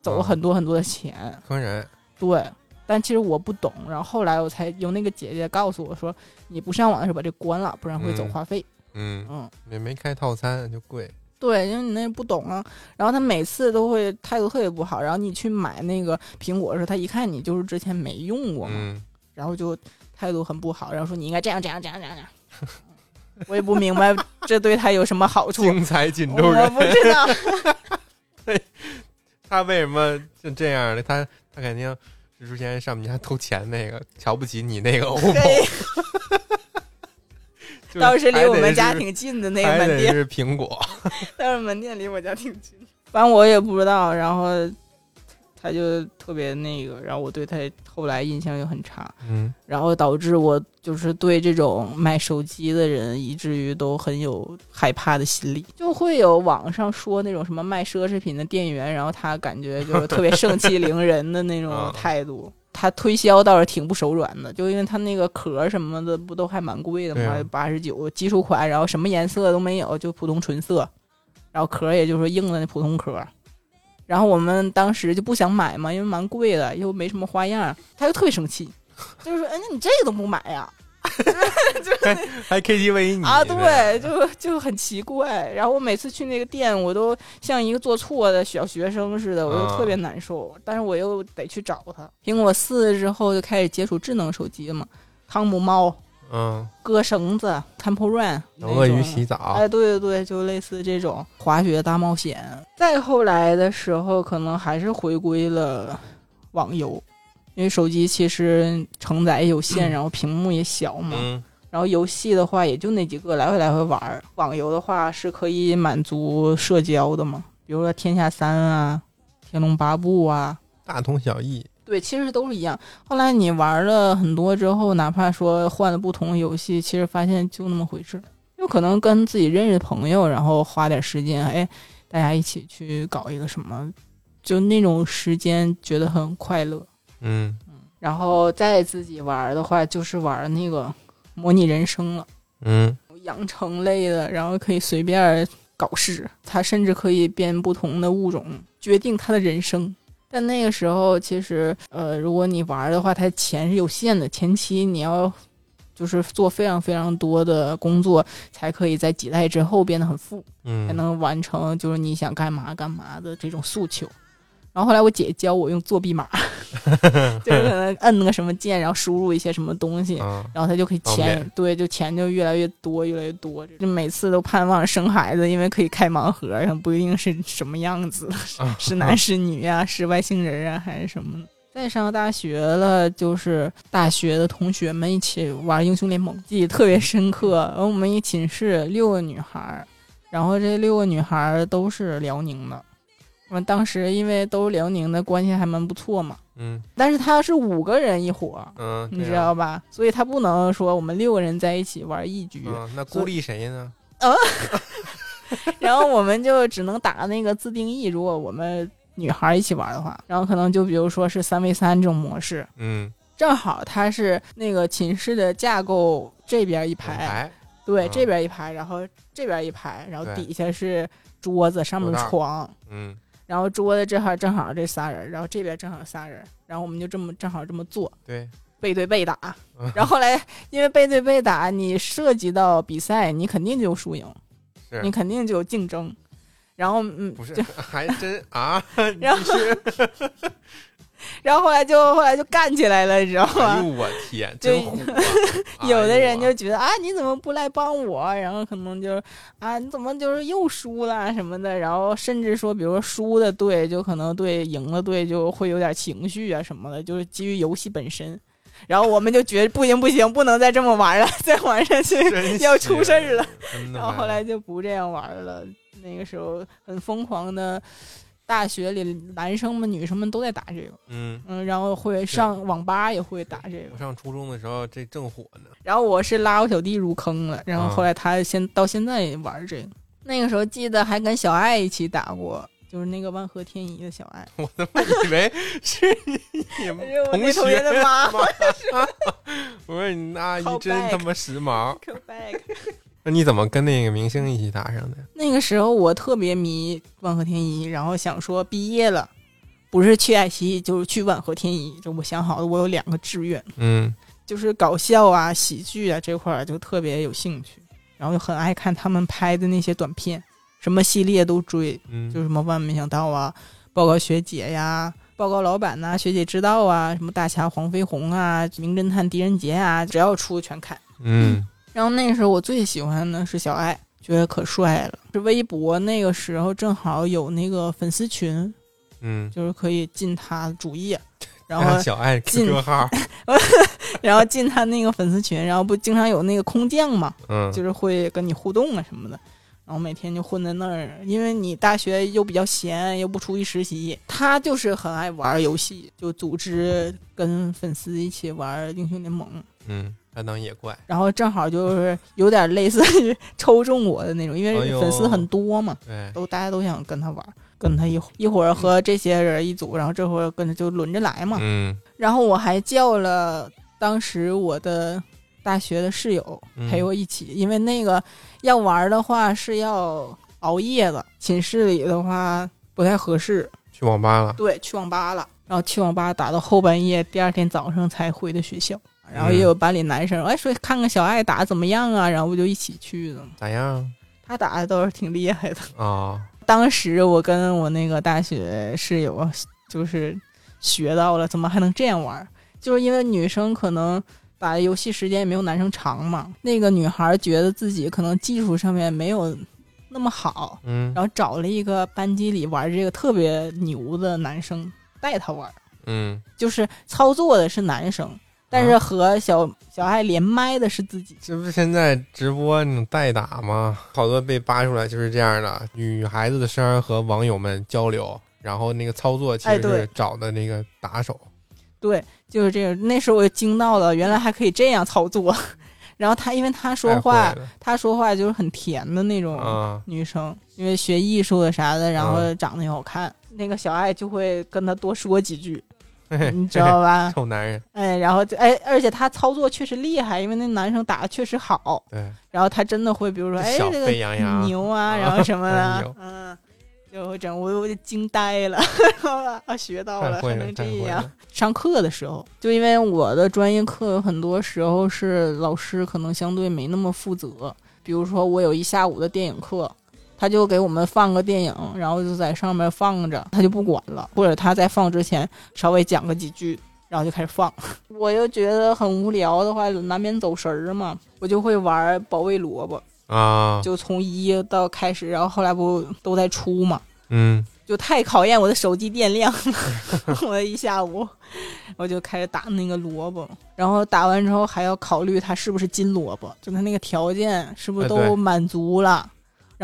走很多很多的钱。坑人。对，但其实我不懂。然后后来我才有那个姐姐告诉我说，你不上网的时候把这关了，不然会走话费。嗯，嗯，也没开套餐就贵。对，因为你那不懂啊。然后他每次都会态度特别不好，然后你去买那个苹果的时候，他一看你就是之前没用过嘛，嗯，然后就态度很不好，然后说你应该这样这样这样这样这样。我也不明白这对他有什么好处，*laughs* 精彩锦州我人，不知道。*laughs* 他为什么就这样呢？他他肯定是之前上我们家偷钱那个，瞧不起你那个 OPPO，*laughs* 就是倒是离我们家挺近的那个门店，是苹果。*laughs* 但是门店离我家挺近。反正我也不知道，然后他就特别那个，然后我对他后来印象就很差。嗯然后导致我就是对这种卖手机的人，以至于都很有害怕的心理，就会有网上说那种什么卖奢侈品的店员，然后他感觉就是特别盛气凌人的那种啊态度。他推销倒是挺不手软的，就因为他那个壳什么的不都还蛮贵的嘛八十九基础款，然后什么颜色都没有，就普通纯色，然后壳也就是硬的那普通壳。然后我们当时就不想买嘛，因为蛮贵的，又没什么花样，他就特别生气，*laughs* 就是说：“哎，那你这个都不买 *laughs* 呀？”还 KTV 你啊，对，就就很奇怪。然后我每次去那个店，我都像一个做错的小学生似的，我就啊特别难受。但是我又得去找他。苹果四之后就开始接触智能手机嘛，汤姆猫、嗯，割绳子、Temple Run，那鳄鱼洗澡，哎，对对对，就类似这种滑雪大冒险。再后来的时候，可能还是回归了网游，因为手机其实承载有限，*clears throat* 然后屏幕也小嘛。嗯然后游戏的话，也就那几个，来回来回玩儿。网游的话是可以满足社交的嘛，比如说《天下三》啊，《天龙八部》啊。大同小异。对，其实都是一样。后来你玩了很多之后，哪怕说换了不同的游戏，其实发现就那么回事。有可能跟自己认识的朋友，然后花点时间，哎，大家一起去搞一个什么，就那种时间觉得很快乐。嗯然后再自己玩的话，就是玩那个模拟人生了。嗯养成类的，然后可以随便搞事，它甚至可以变不同的物种，决定它的人生。但那个时候，其实呃，如果你玩的话，它钱是有限的，前期你要就是做非常非常多的工作，才可以在几代之后变得很富，嗯，才能完成就是你想干嘛干嘛的这种诉求。然后后来我姐教我用作弊码，*laughs* 就是可能摁那个什么键，然后输入一些什么东西，啊，然后他就可以方钱便，对，就钱就越来越多，越来越多。就每次都盼望生孩子，因为可以开盲盒，然后不一定是什么样子，啊 *laughs* 是男是女啊、*laughs* 是外星人啊，还是什么的。再上大学了，就是大学的同学们一起玩英雄联盟，记忆特别深刻。然后我们一寝室六个女孩，然后这六个女孩都是辽宁的。我们当时因为都是辽宁的，关系还蛮不错嘛。嗯但是他是五个人一伙，嗯，你知道吧？所以他不能说我们六个人在一起玩一局，嗯，那孤立谁呢？*laughs* 然后我们就只能打那个自定义。如果我们女孩一起玩的话，然后可能就比如说是三 v 三这种模式，嗯，正好他是那个寝室的架构，这边一排，对，嗯这边一排，然后这边一排，然后底下是桌子，上面是床。嗯然后桌子这块正好这仨人，然后这边正好仨人，然后我们就这么正好这么做，对，背对背打。*laughs* 然后后来因为背对背打，你涉及到比赛，你肯定就有输赢，是你肯定就有竞争。然后嗯，不是就 *laughs* 还真啊？*laughs* 然后然后后来就后来就干起来了，你知道吗？哎呦我天，真对虎啊！*laughs* 有的人就觉得啊，你怎么不来帮我？然后可能就啊，你怎么就是又输了什么的？然后甚至说，比如说输的队就可能对赢的队就会有点情绪啊什么的，就是基于游戏本身。然后我们就觉得不行不行，不能再这么玩了，*laughs* 再玩下去要出事儿了。然后后来就不这样玩了。那个时候很疯狂的，大学里男生们、女生们都在打这个，嗯，嗯，然后会上网吧也会打这个我。上初中的时候这正火呢。然后我是拉我小弟入坑了，然后啊后来他现到现在也玩这个。那个时候记得还跟小爱一起打过，就是那个万和天宜的小爱，*laughs* 我他妈以为是你们同学的妈妈。*laughs* 我说你阿姨真他妈时髦。Come back 那你怎么跟那个明星一起搭上的？那个时候我特别迷万和天宜，然后想说毕业了，不是去爱奇艺就是去万和天宜，就我想好了，我有两个志愿，嗯就是搞笑啊、喜剧啊这块儿就特别有兴趣。然然后就很爱看他们拍的那些短片，什么系列都追，嗯，就什么万万没想到啊，报告学姐呀，报告老板呐、学姐知道啊，什么大侠黄飞鸿啊，名侦探狄仁杰啊，只要出全看。嗯然后那时候我最喜欢的是小爱，觉得可帅了。是微博那个时候正好有那个粉丝群，嗯，就是可以进他主页，*laughs* 然后小爱进 QQ 号，*laughs* 然后进他那个粉丝群，然后不经常有那个空降嘛，嗯，就是会跟你互动啊什么的。然后每天就混在那儿，因为你大学又比较闲，又不出去实习。他就是很爱玩游戏，就组织跟粉丝一起玩英雄联盟。嗯，他当野怪，然后正好就是有点类似于抽中我的那种，因为粉丝很多嘛，对，都大家都想跟他玩，跟他一会一会儿和这些人一组，然后这会儿跟着就轮着来嘛。嗯然后我还叫了当时我的大学的室友嗯陪我一起，因为那个要玩的话是要熬夜的，寝室里的话不太合适。去网吧了，对，去网吧了，然后去网吧打到后半夜，第二天早上才回的学校。然后也有班里男生，哎，说看看小爱打得怎么样啊，然后不就一起去的。咋样他打的倒是挺厉害的。啊？当时我跟我那个大学室友就是学到了怎么还能这样玩，就是因为女生可能打游戏时间也没有男生长嘛。那个女孩觉得自己可能技术上面没有那么好，嗯然后找了一个班级里玩这个特别牛的男生带她玩，嗯，就是操作的是男生，但是和小小爱连麦的是自己。这不是现在直播那种代打吗？好多被扒出来就是这样的，女孩子的声儿和网友们交流，然后那个操作其实是找的那个打手，对，就是这个。那时候我就惊到了，原来还可以这样操作。*laughs* 然后他，因为他说话会，了他说话就是很甜的那种啊，女生，因为学艺术的啥的，然后嗯长得也好看。那个小爱就会跟他多说几句，*laughs* 你知道吧？臭男人，哎，然后就哎，而且他操作确实厉害，因为那男生打的确实好。对，然后他真的会，比如说，哎，小这个牛啊，*laughs* 啊然后什么哎的，嗯，就会整，我我就惊呆了，*laughs* 啊，学到了，能这样了。。上课的时候，就因为我的专业课有很多时候是老师可能相对没那么负责，比如说我有一下午的电影课，他就给我们放个电影，然后就在上面放着，他就不管了，或者他在放之前稍微讲个几句，然后就开始放。*laughs* 我又觉得很无聊的话，难免走神儿嘛，我就会玩保卫萝卜，啊，就从一到开始，然后后来不都在出嘛，嗯，就太考验我的手机电量了，*laughs* 我一下午我就开始打那个萝卜，然后打完之后还要考虑它是不是金萝卜，就它那个条件是不是都满足了，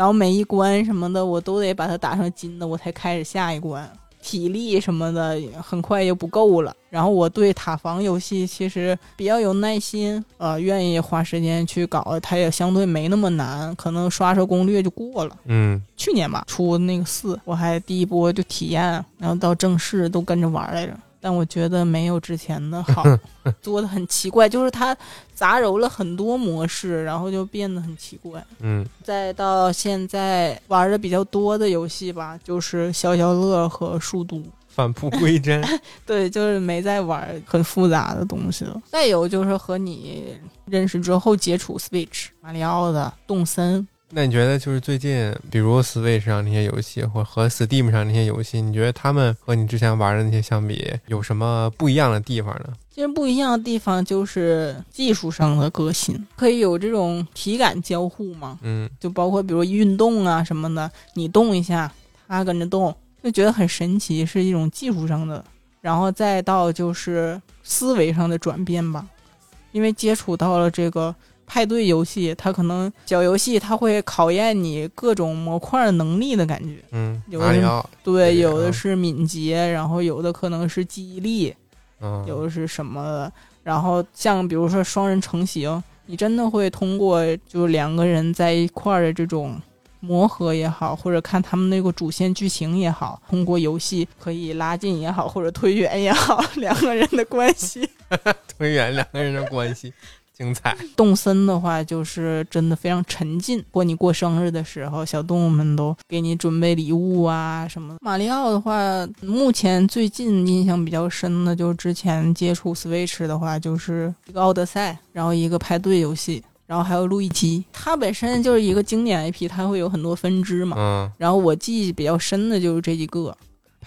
然后每一关什么的我都得把它打成金的，我才开始下一关。体力什么的很快就不够了，然后我对塔防游戏其实比较有耐心，呃，愿意花时间去搞，它也相对没那么难，可能刷刷攻略就过了。嗯，去年吧出那个四，我还第一波就体验，然后到正式都跟着玩来着。但我觉得没有之前的好，*laughs* 做的很奇怪，就是它杂糅了很多模式，然后就变得很奇怪。嗯，再到现在玩的比较多的游戏吧，就是消消乐和数独。*laughs* 返璞归真，*laughs* 对，就是没在玩很复杂的东西了。再有就是和你认识之后接触 Switch、马里奥的动森，那你觉得就是最近，比如 Switch 上那些游戏，或和 Steam 上那些游戏，你觉得他们和你之前玩的那些相比，有什么不一样的地方呢？其实不一样的地方就是技术上的革新，可以有这种体感交互嘛，嗯就包括比如运动啊什么的，你动一下，它跟着动，就觉得很神奇，是一种技术上的。然后再到就是思维上的转变吧，因为接触到了这个派对游戏，它可能小游戏它会考验你各种模块能力的感觉。嗯，有的对，有的啊是敏捷，然后有的可能是记忆力，嗯，有的是什么的，然后像比如说双人成型，你真的会通过就是两个人在一块儿的这种磨合也好，或者看他们那个主线剧情也好，通过游戏可以拉近也好，或者推远也好，两个人的关系。*laughs* 推远两个人的关系，精彩。*laughs* 动森的话，就是真的非常沉浸。过你过生日的时候，小动物们都给你准备礼物啊什么的。马里奥的话，目前最近印象比较深的，就是之前接触 Switch 的话，就是一个奥德赛，然后一个派对游戏。然后还有路易基，它本身就是一个经典 IP，它会有很多分支嘛。嗯然后我记忆比较深的就是这几个。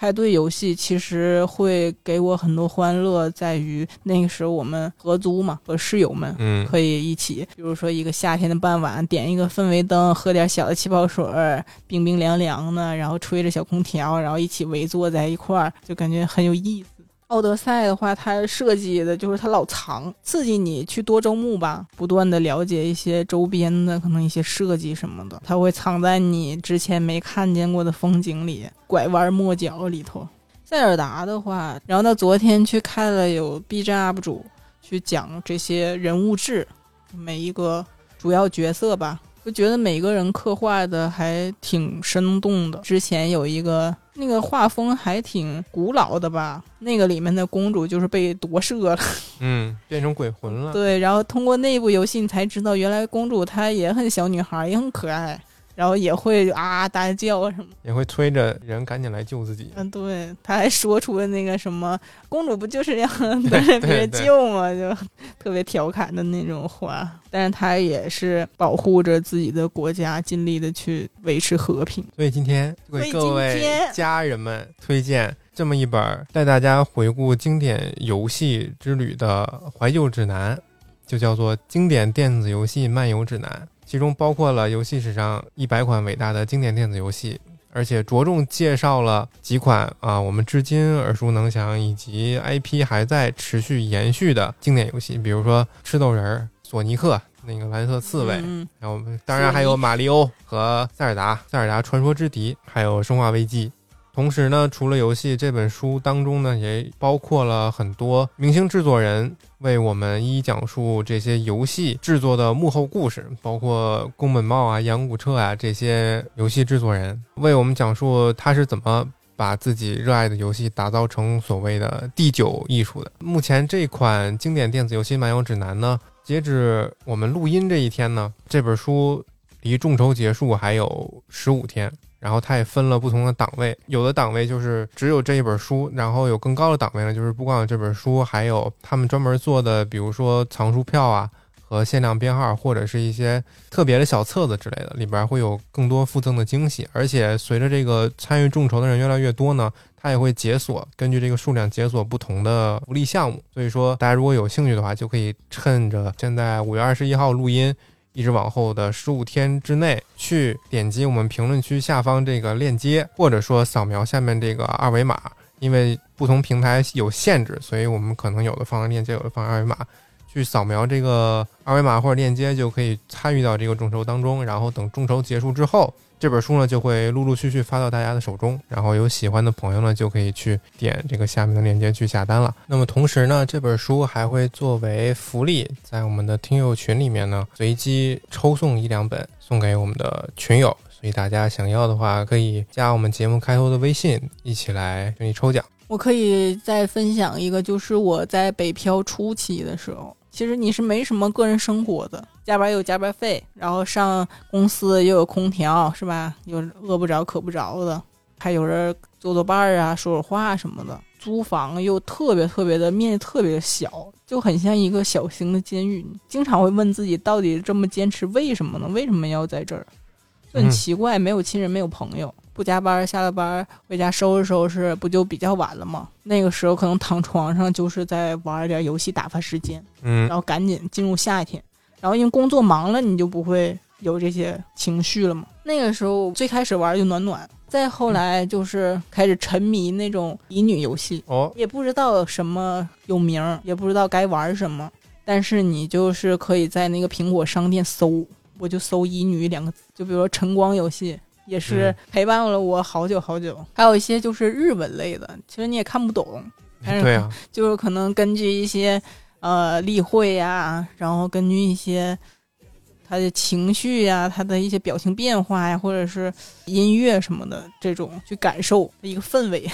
派对游戏其实会给我很多欢乐，在于那个时候我们合租嘛，和室友们嗯可以一起，比如说一个夏天的傍晚，点一个氛围灯，喝点小的气泡水儿，冰冰凉凉的，然后吹着小空调，然后一起围坐在一块儿，就感觉很有意思。奥德赛的话，它设计的就是它老藏，刺激你去多周目吧，不断的了解一些周边的可能一些设计什么的，它会藏在你之前没看见过的风景里，拐弯抹角里头。塞尔达的话，然后到昨天去看了有 B 站 UP 主去讲这些人物志，每一个主要角色吧，就觉得每个人刻画的还挺生动的。之前有一个那个画风还挺古老的吧，那个里面的公主就是被夺舍了，嗯，变成鬼魂了。对，然后通过那部游戏你才知道，原来公主她也很小女孩，也很可爱，然后也会啊大叫什么。也会催着人赶紧来救自己。嗯，对，他还说出了那个什么“公主不就是让 *laughs* 对等着别人对救吗？”就特别调侃的那种话。但是他也是保护着自己的国家，尽力的去维持和平。所以今天为各位天家人们推荐这么一本带大家回顾经典游戏之旅的怀旧指南，就叫做《经典电子游戏漫游指南》，其中包括了游戏史上一百款伟大的经典电子游戏。而且着重介绍了几款啊，我们至今耳熟能详以及 IP 还在持续延续的经典游戏，比如说吃豆人儿、索尼克那个蓝色刺猬，嗯，然后当然还有马里奥和塞尔达、塞尔达传说之敌，还有生化危机。同时呢，除了游戏，这本书当中呢也包括了很多明星制作人为我们一一讲述这些游戏制作的幕后故事，包括宫本茂啊、杨古彻啊这些游戏制作人为我们讲述他是怎么把自己热爱的游戏打造成所谓的第九艺术的。目前这款经典电子游戏漫游指南呢，截止我们录音这一天呢，这本书离众筹结束还有十五天。然后它也分了不同的档位，有的档位就是只有这一本书，然后有更高的档位呢，就是不光有这本书，还有他们专门做的，比如说藏书票啊和限量编号，或者是一些特别的小册子之类的，里边会有更多附赠的惊喜。而且随着这个参与众筹的人越来越多呢，它也会解锁，根据这个数量解锁不同的福利项目。所以说，大家如果有兴趣的话，就可以趁着现在五月二十一号录音。一直往后的十五天之内，去点击我们评论区下方这个链接，或者说扫描下面这个二维码。因为不同平台有限制，所以我们可能有的放链接，有的放二维码。去扫描这个二维码或者链接，就可以参与到这个众筹当中。然后等众筹结束之后，这本书呢就会陆陆续续发到大家的手中。然后有喜欢的朋友呢，就可以去点这个下面的链接去下单了。那么同时呢，这本书还会作为福利，在我们的听友群里面呢，随机抽送一两本送给我们的群友。所以大家想要的话，可以加我们节目开头的微信，一起来给你抽奖。我可以再分享一个，就是我在北漂初期的时候，其实你是没什么个人生活的，加班有加班费，然后上公司又有空调，是吧？有饿不着渴不着的，还有人做做伴儿啊，说说话什么的。租房又特别特别的面积特别小，就很像一个小型的监狱。经常会问自己，到底这么坚持为什么呢？为什么要在这儿？就很奇怪，没有亲人，没有朋友，不加班，下了班回家收拾收拾，不就比较晚了吗？那个时候可能躺床上就是在玩点游戏打发时间，嗯然后赶紧进入夏天。然后因为工作忙了，你就不会有这些情绪了嘛。那个时候最开始玩就暖暖，再后来就是开始沉迷那种乙女游戏，哦，也不知道什么有名，也不知道该玩什么，但是你就是可以在那个苹果商店搜，我就搜“乙女”两个字，就比如说晨光游戏，也是嗯陪伴了我好久好久。还有一些就是日文类的，其实你也看不懂，但是啊，就是可能根据一些呃例会呀，然后根据一些他的情绪呀，他的一些表情变化呀，或者是音乐什么的这种去感受一个氛围。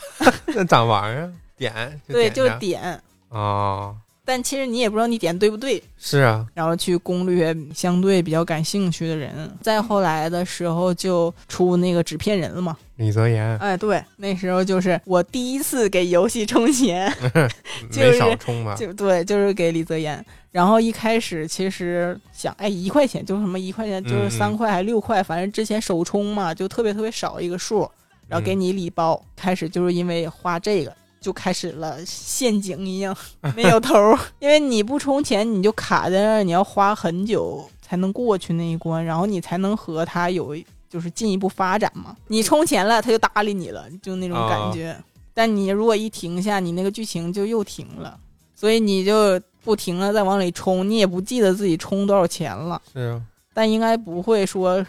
*laughs* 那咋玩啊？点就对，就点。哦，但其实你也不知道你点对不对，是啊，然后去攻略相对比较感兴趣的人。再后来的时候就出那个纸片人了嘛，李泽言哎，对，那时候就是我第一次给游戏充钱，*laughs* 就没是少充吧？就对，就是给李泽言。然后一开始其实想，哎，一块钱就什么一块钱，就是嗯三块还六块，反正之前首充嘛，就特别特别少一个数，然后给嗯你礼包。开始就是因为花这个，就开始了陷阱一样，*laughs* 没有头儿。因为你不充钱，你就卡在那儿，你要花很久才能过去那一关，然后你才能和他有就是进一步发展嘛。你充钱了，他就搭理你了，就那种感啊觉。但你如果一停下，你那个剧情就又停了，所以你就不停的再往里充，你也不记得自己充多少钱了，是啊，但应该不会说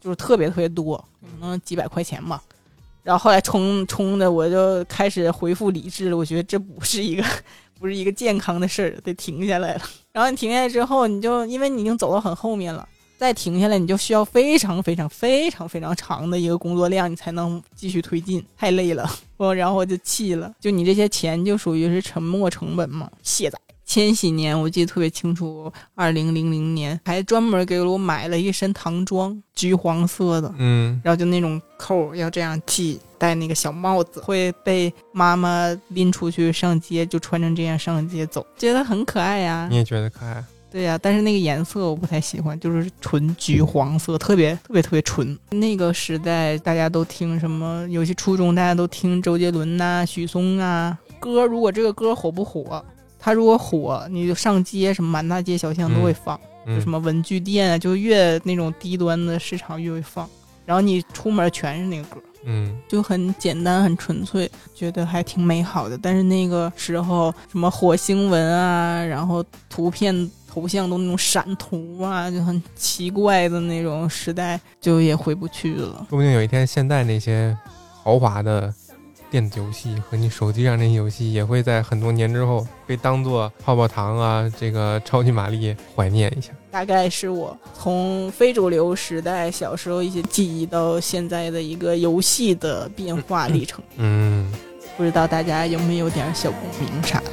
就是特别特别多，可能几百块钱吧。然后后来冲冲的，我就开始恢复理智了。我觉得这不是一个不是一个健康的事儿，得停下来了。然后你停下来之后，你就因为你已经走到很后面了，再停下来，你就需要非常非常非常非常长的一个工作量，你才能继续推进，太累了。我然后我就气了，就你这些钱就属于是沉没成本嘛，卸载。千禧年我记得特别清楚，二零零零年还专门给我买了一身唐装，橘黄色的，嗯，然后就那种扣要这样系，戴那个小帽子，会被妈妈拎出去上街，就穿成这样上街走，觉得很可爱呀、你也觉得可爱？对呀、但是那个颜色我不太喜欢，就是纯橘黄色，特别特别特别纯。那个时代大家都听什么？尤其初中大家都听周杰伦呐、许嵩啊歌。如果这个歌火不火，他如果火，你就上街什么满大街小巷都会放。就嗯什么文具店啊，就越那种低端的市场越会放。然后你出门全是那个歌，嗯，就很简单、很纯粹，觉得还挺美好的。但是那个时候什么火星文啊，然后图片头像都那种闪图啊，就很奇怪的那种时代，就也回不去了。说不定有一天，现在那些豪华的电子游戏和你手机上那些游戏也会在很多年之后被当做泡泡糖啊这个超级玛丽怀念一下。大概是我从非主流时代小时候一些记忆到现在的一个游戏的变化历程。*laughs* 嗯。不知道大家有没有点小共鸣啥的？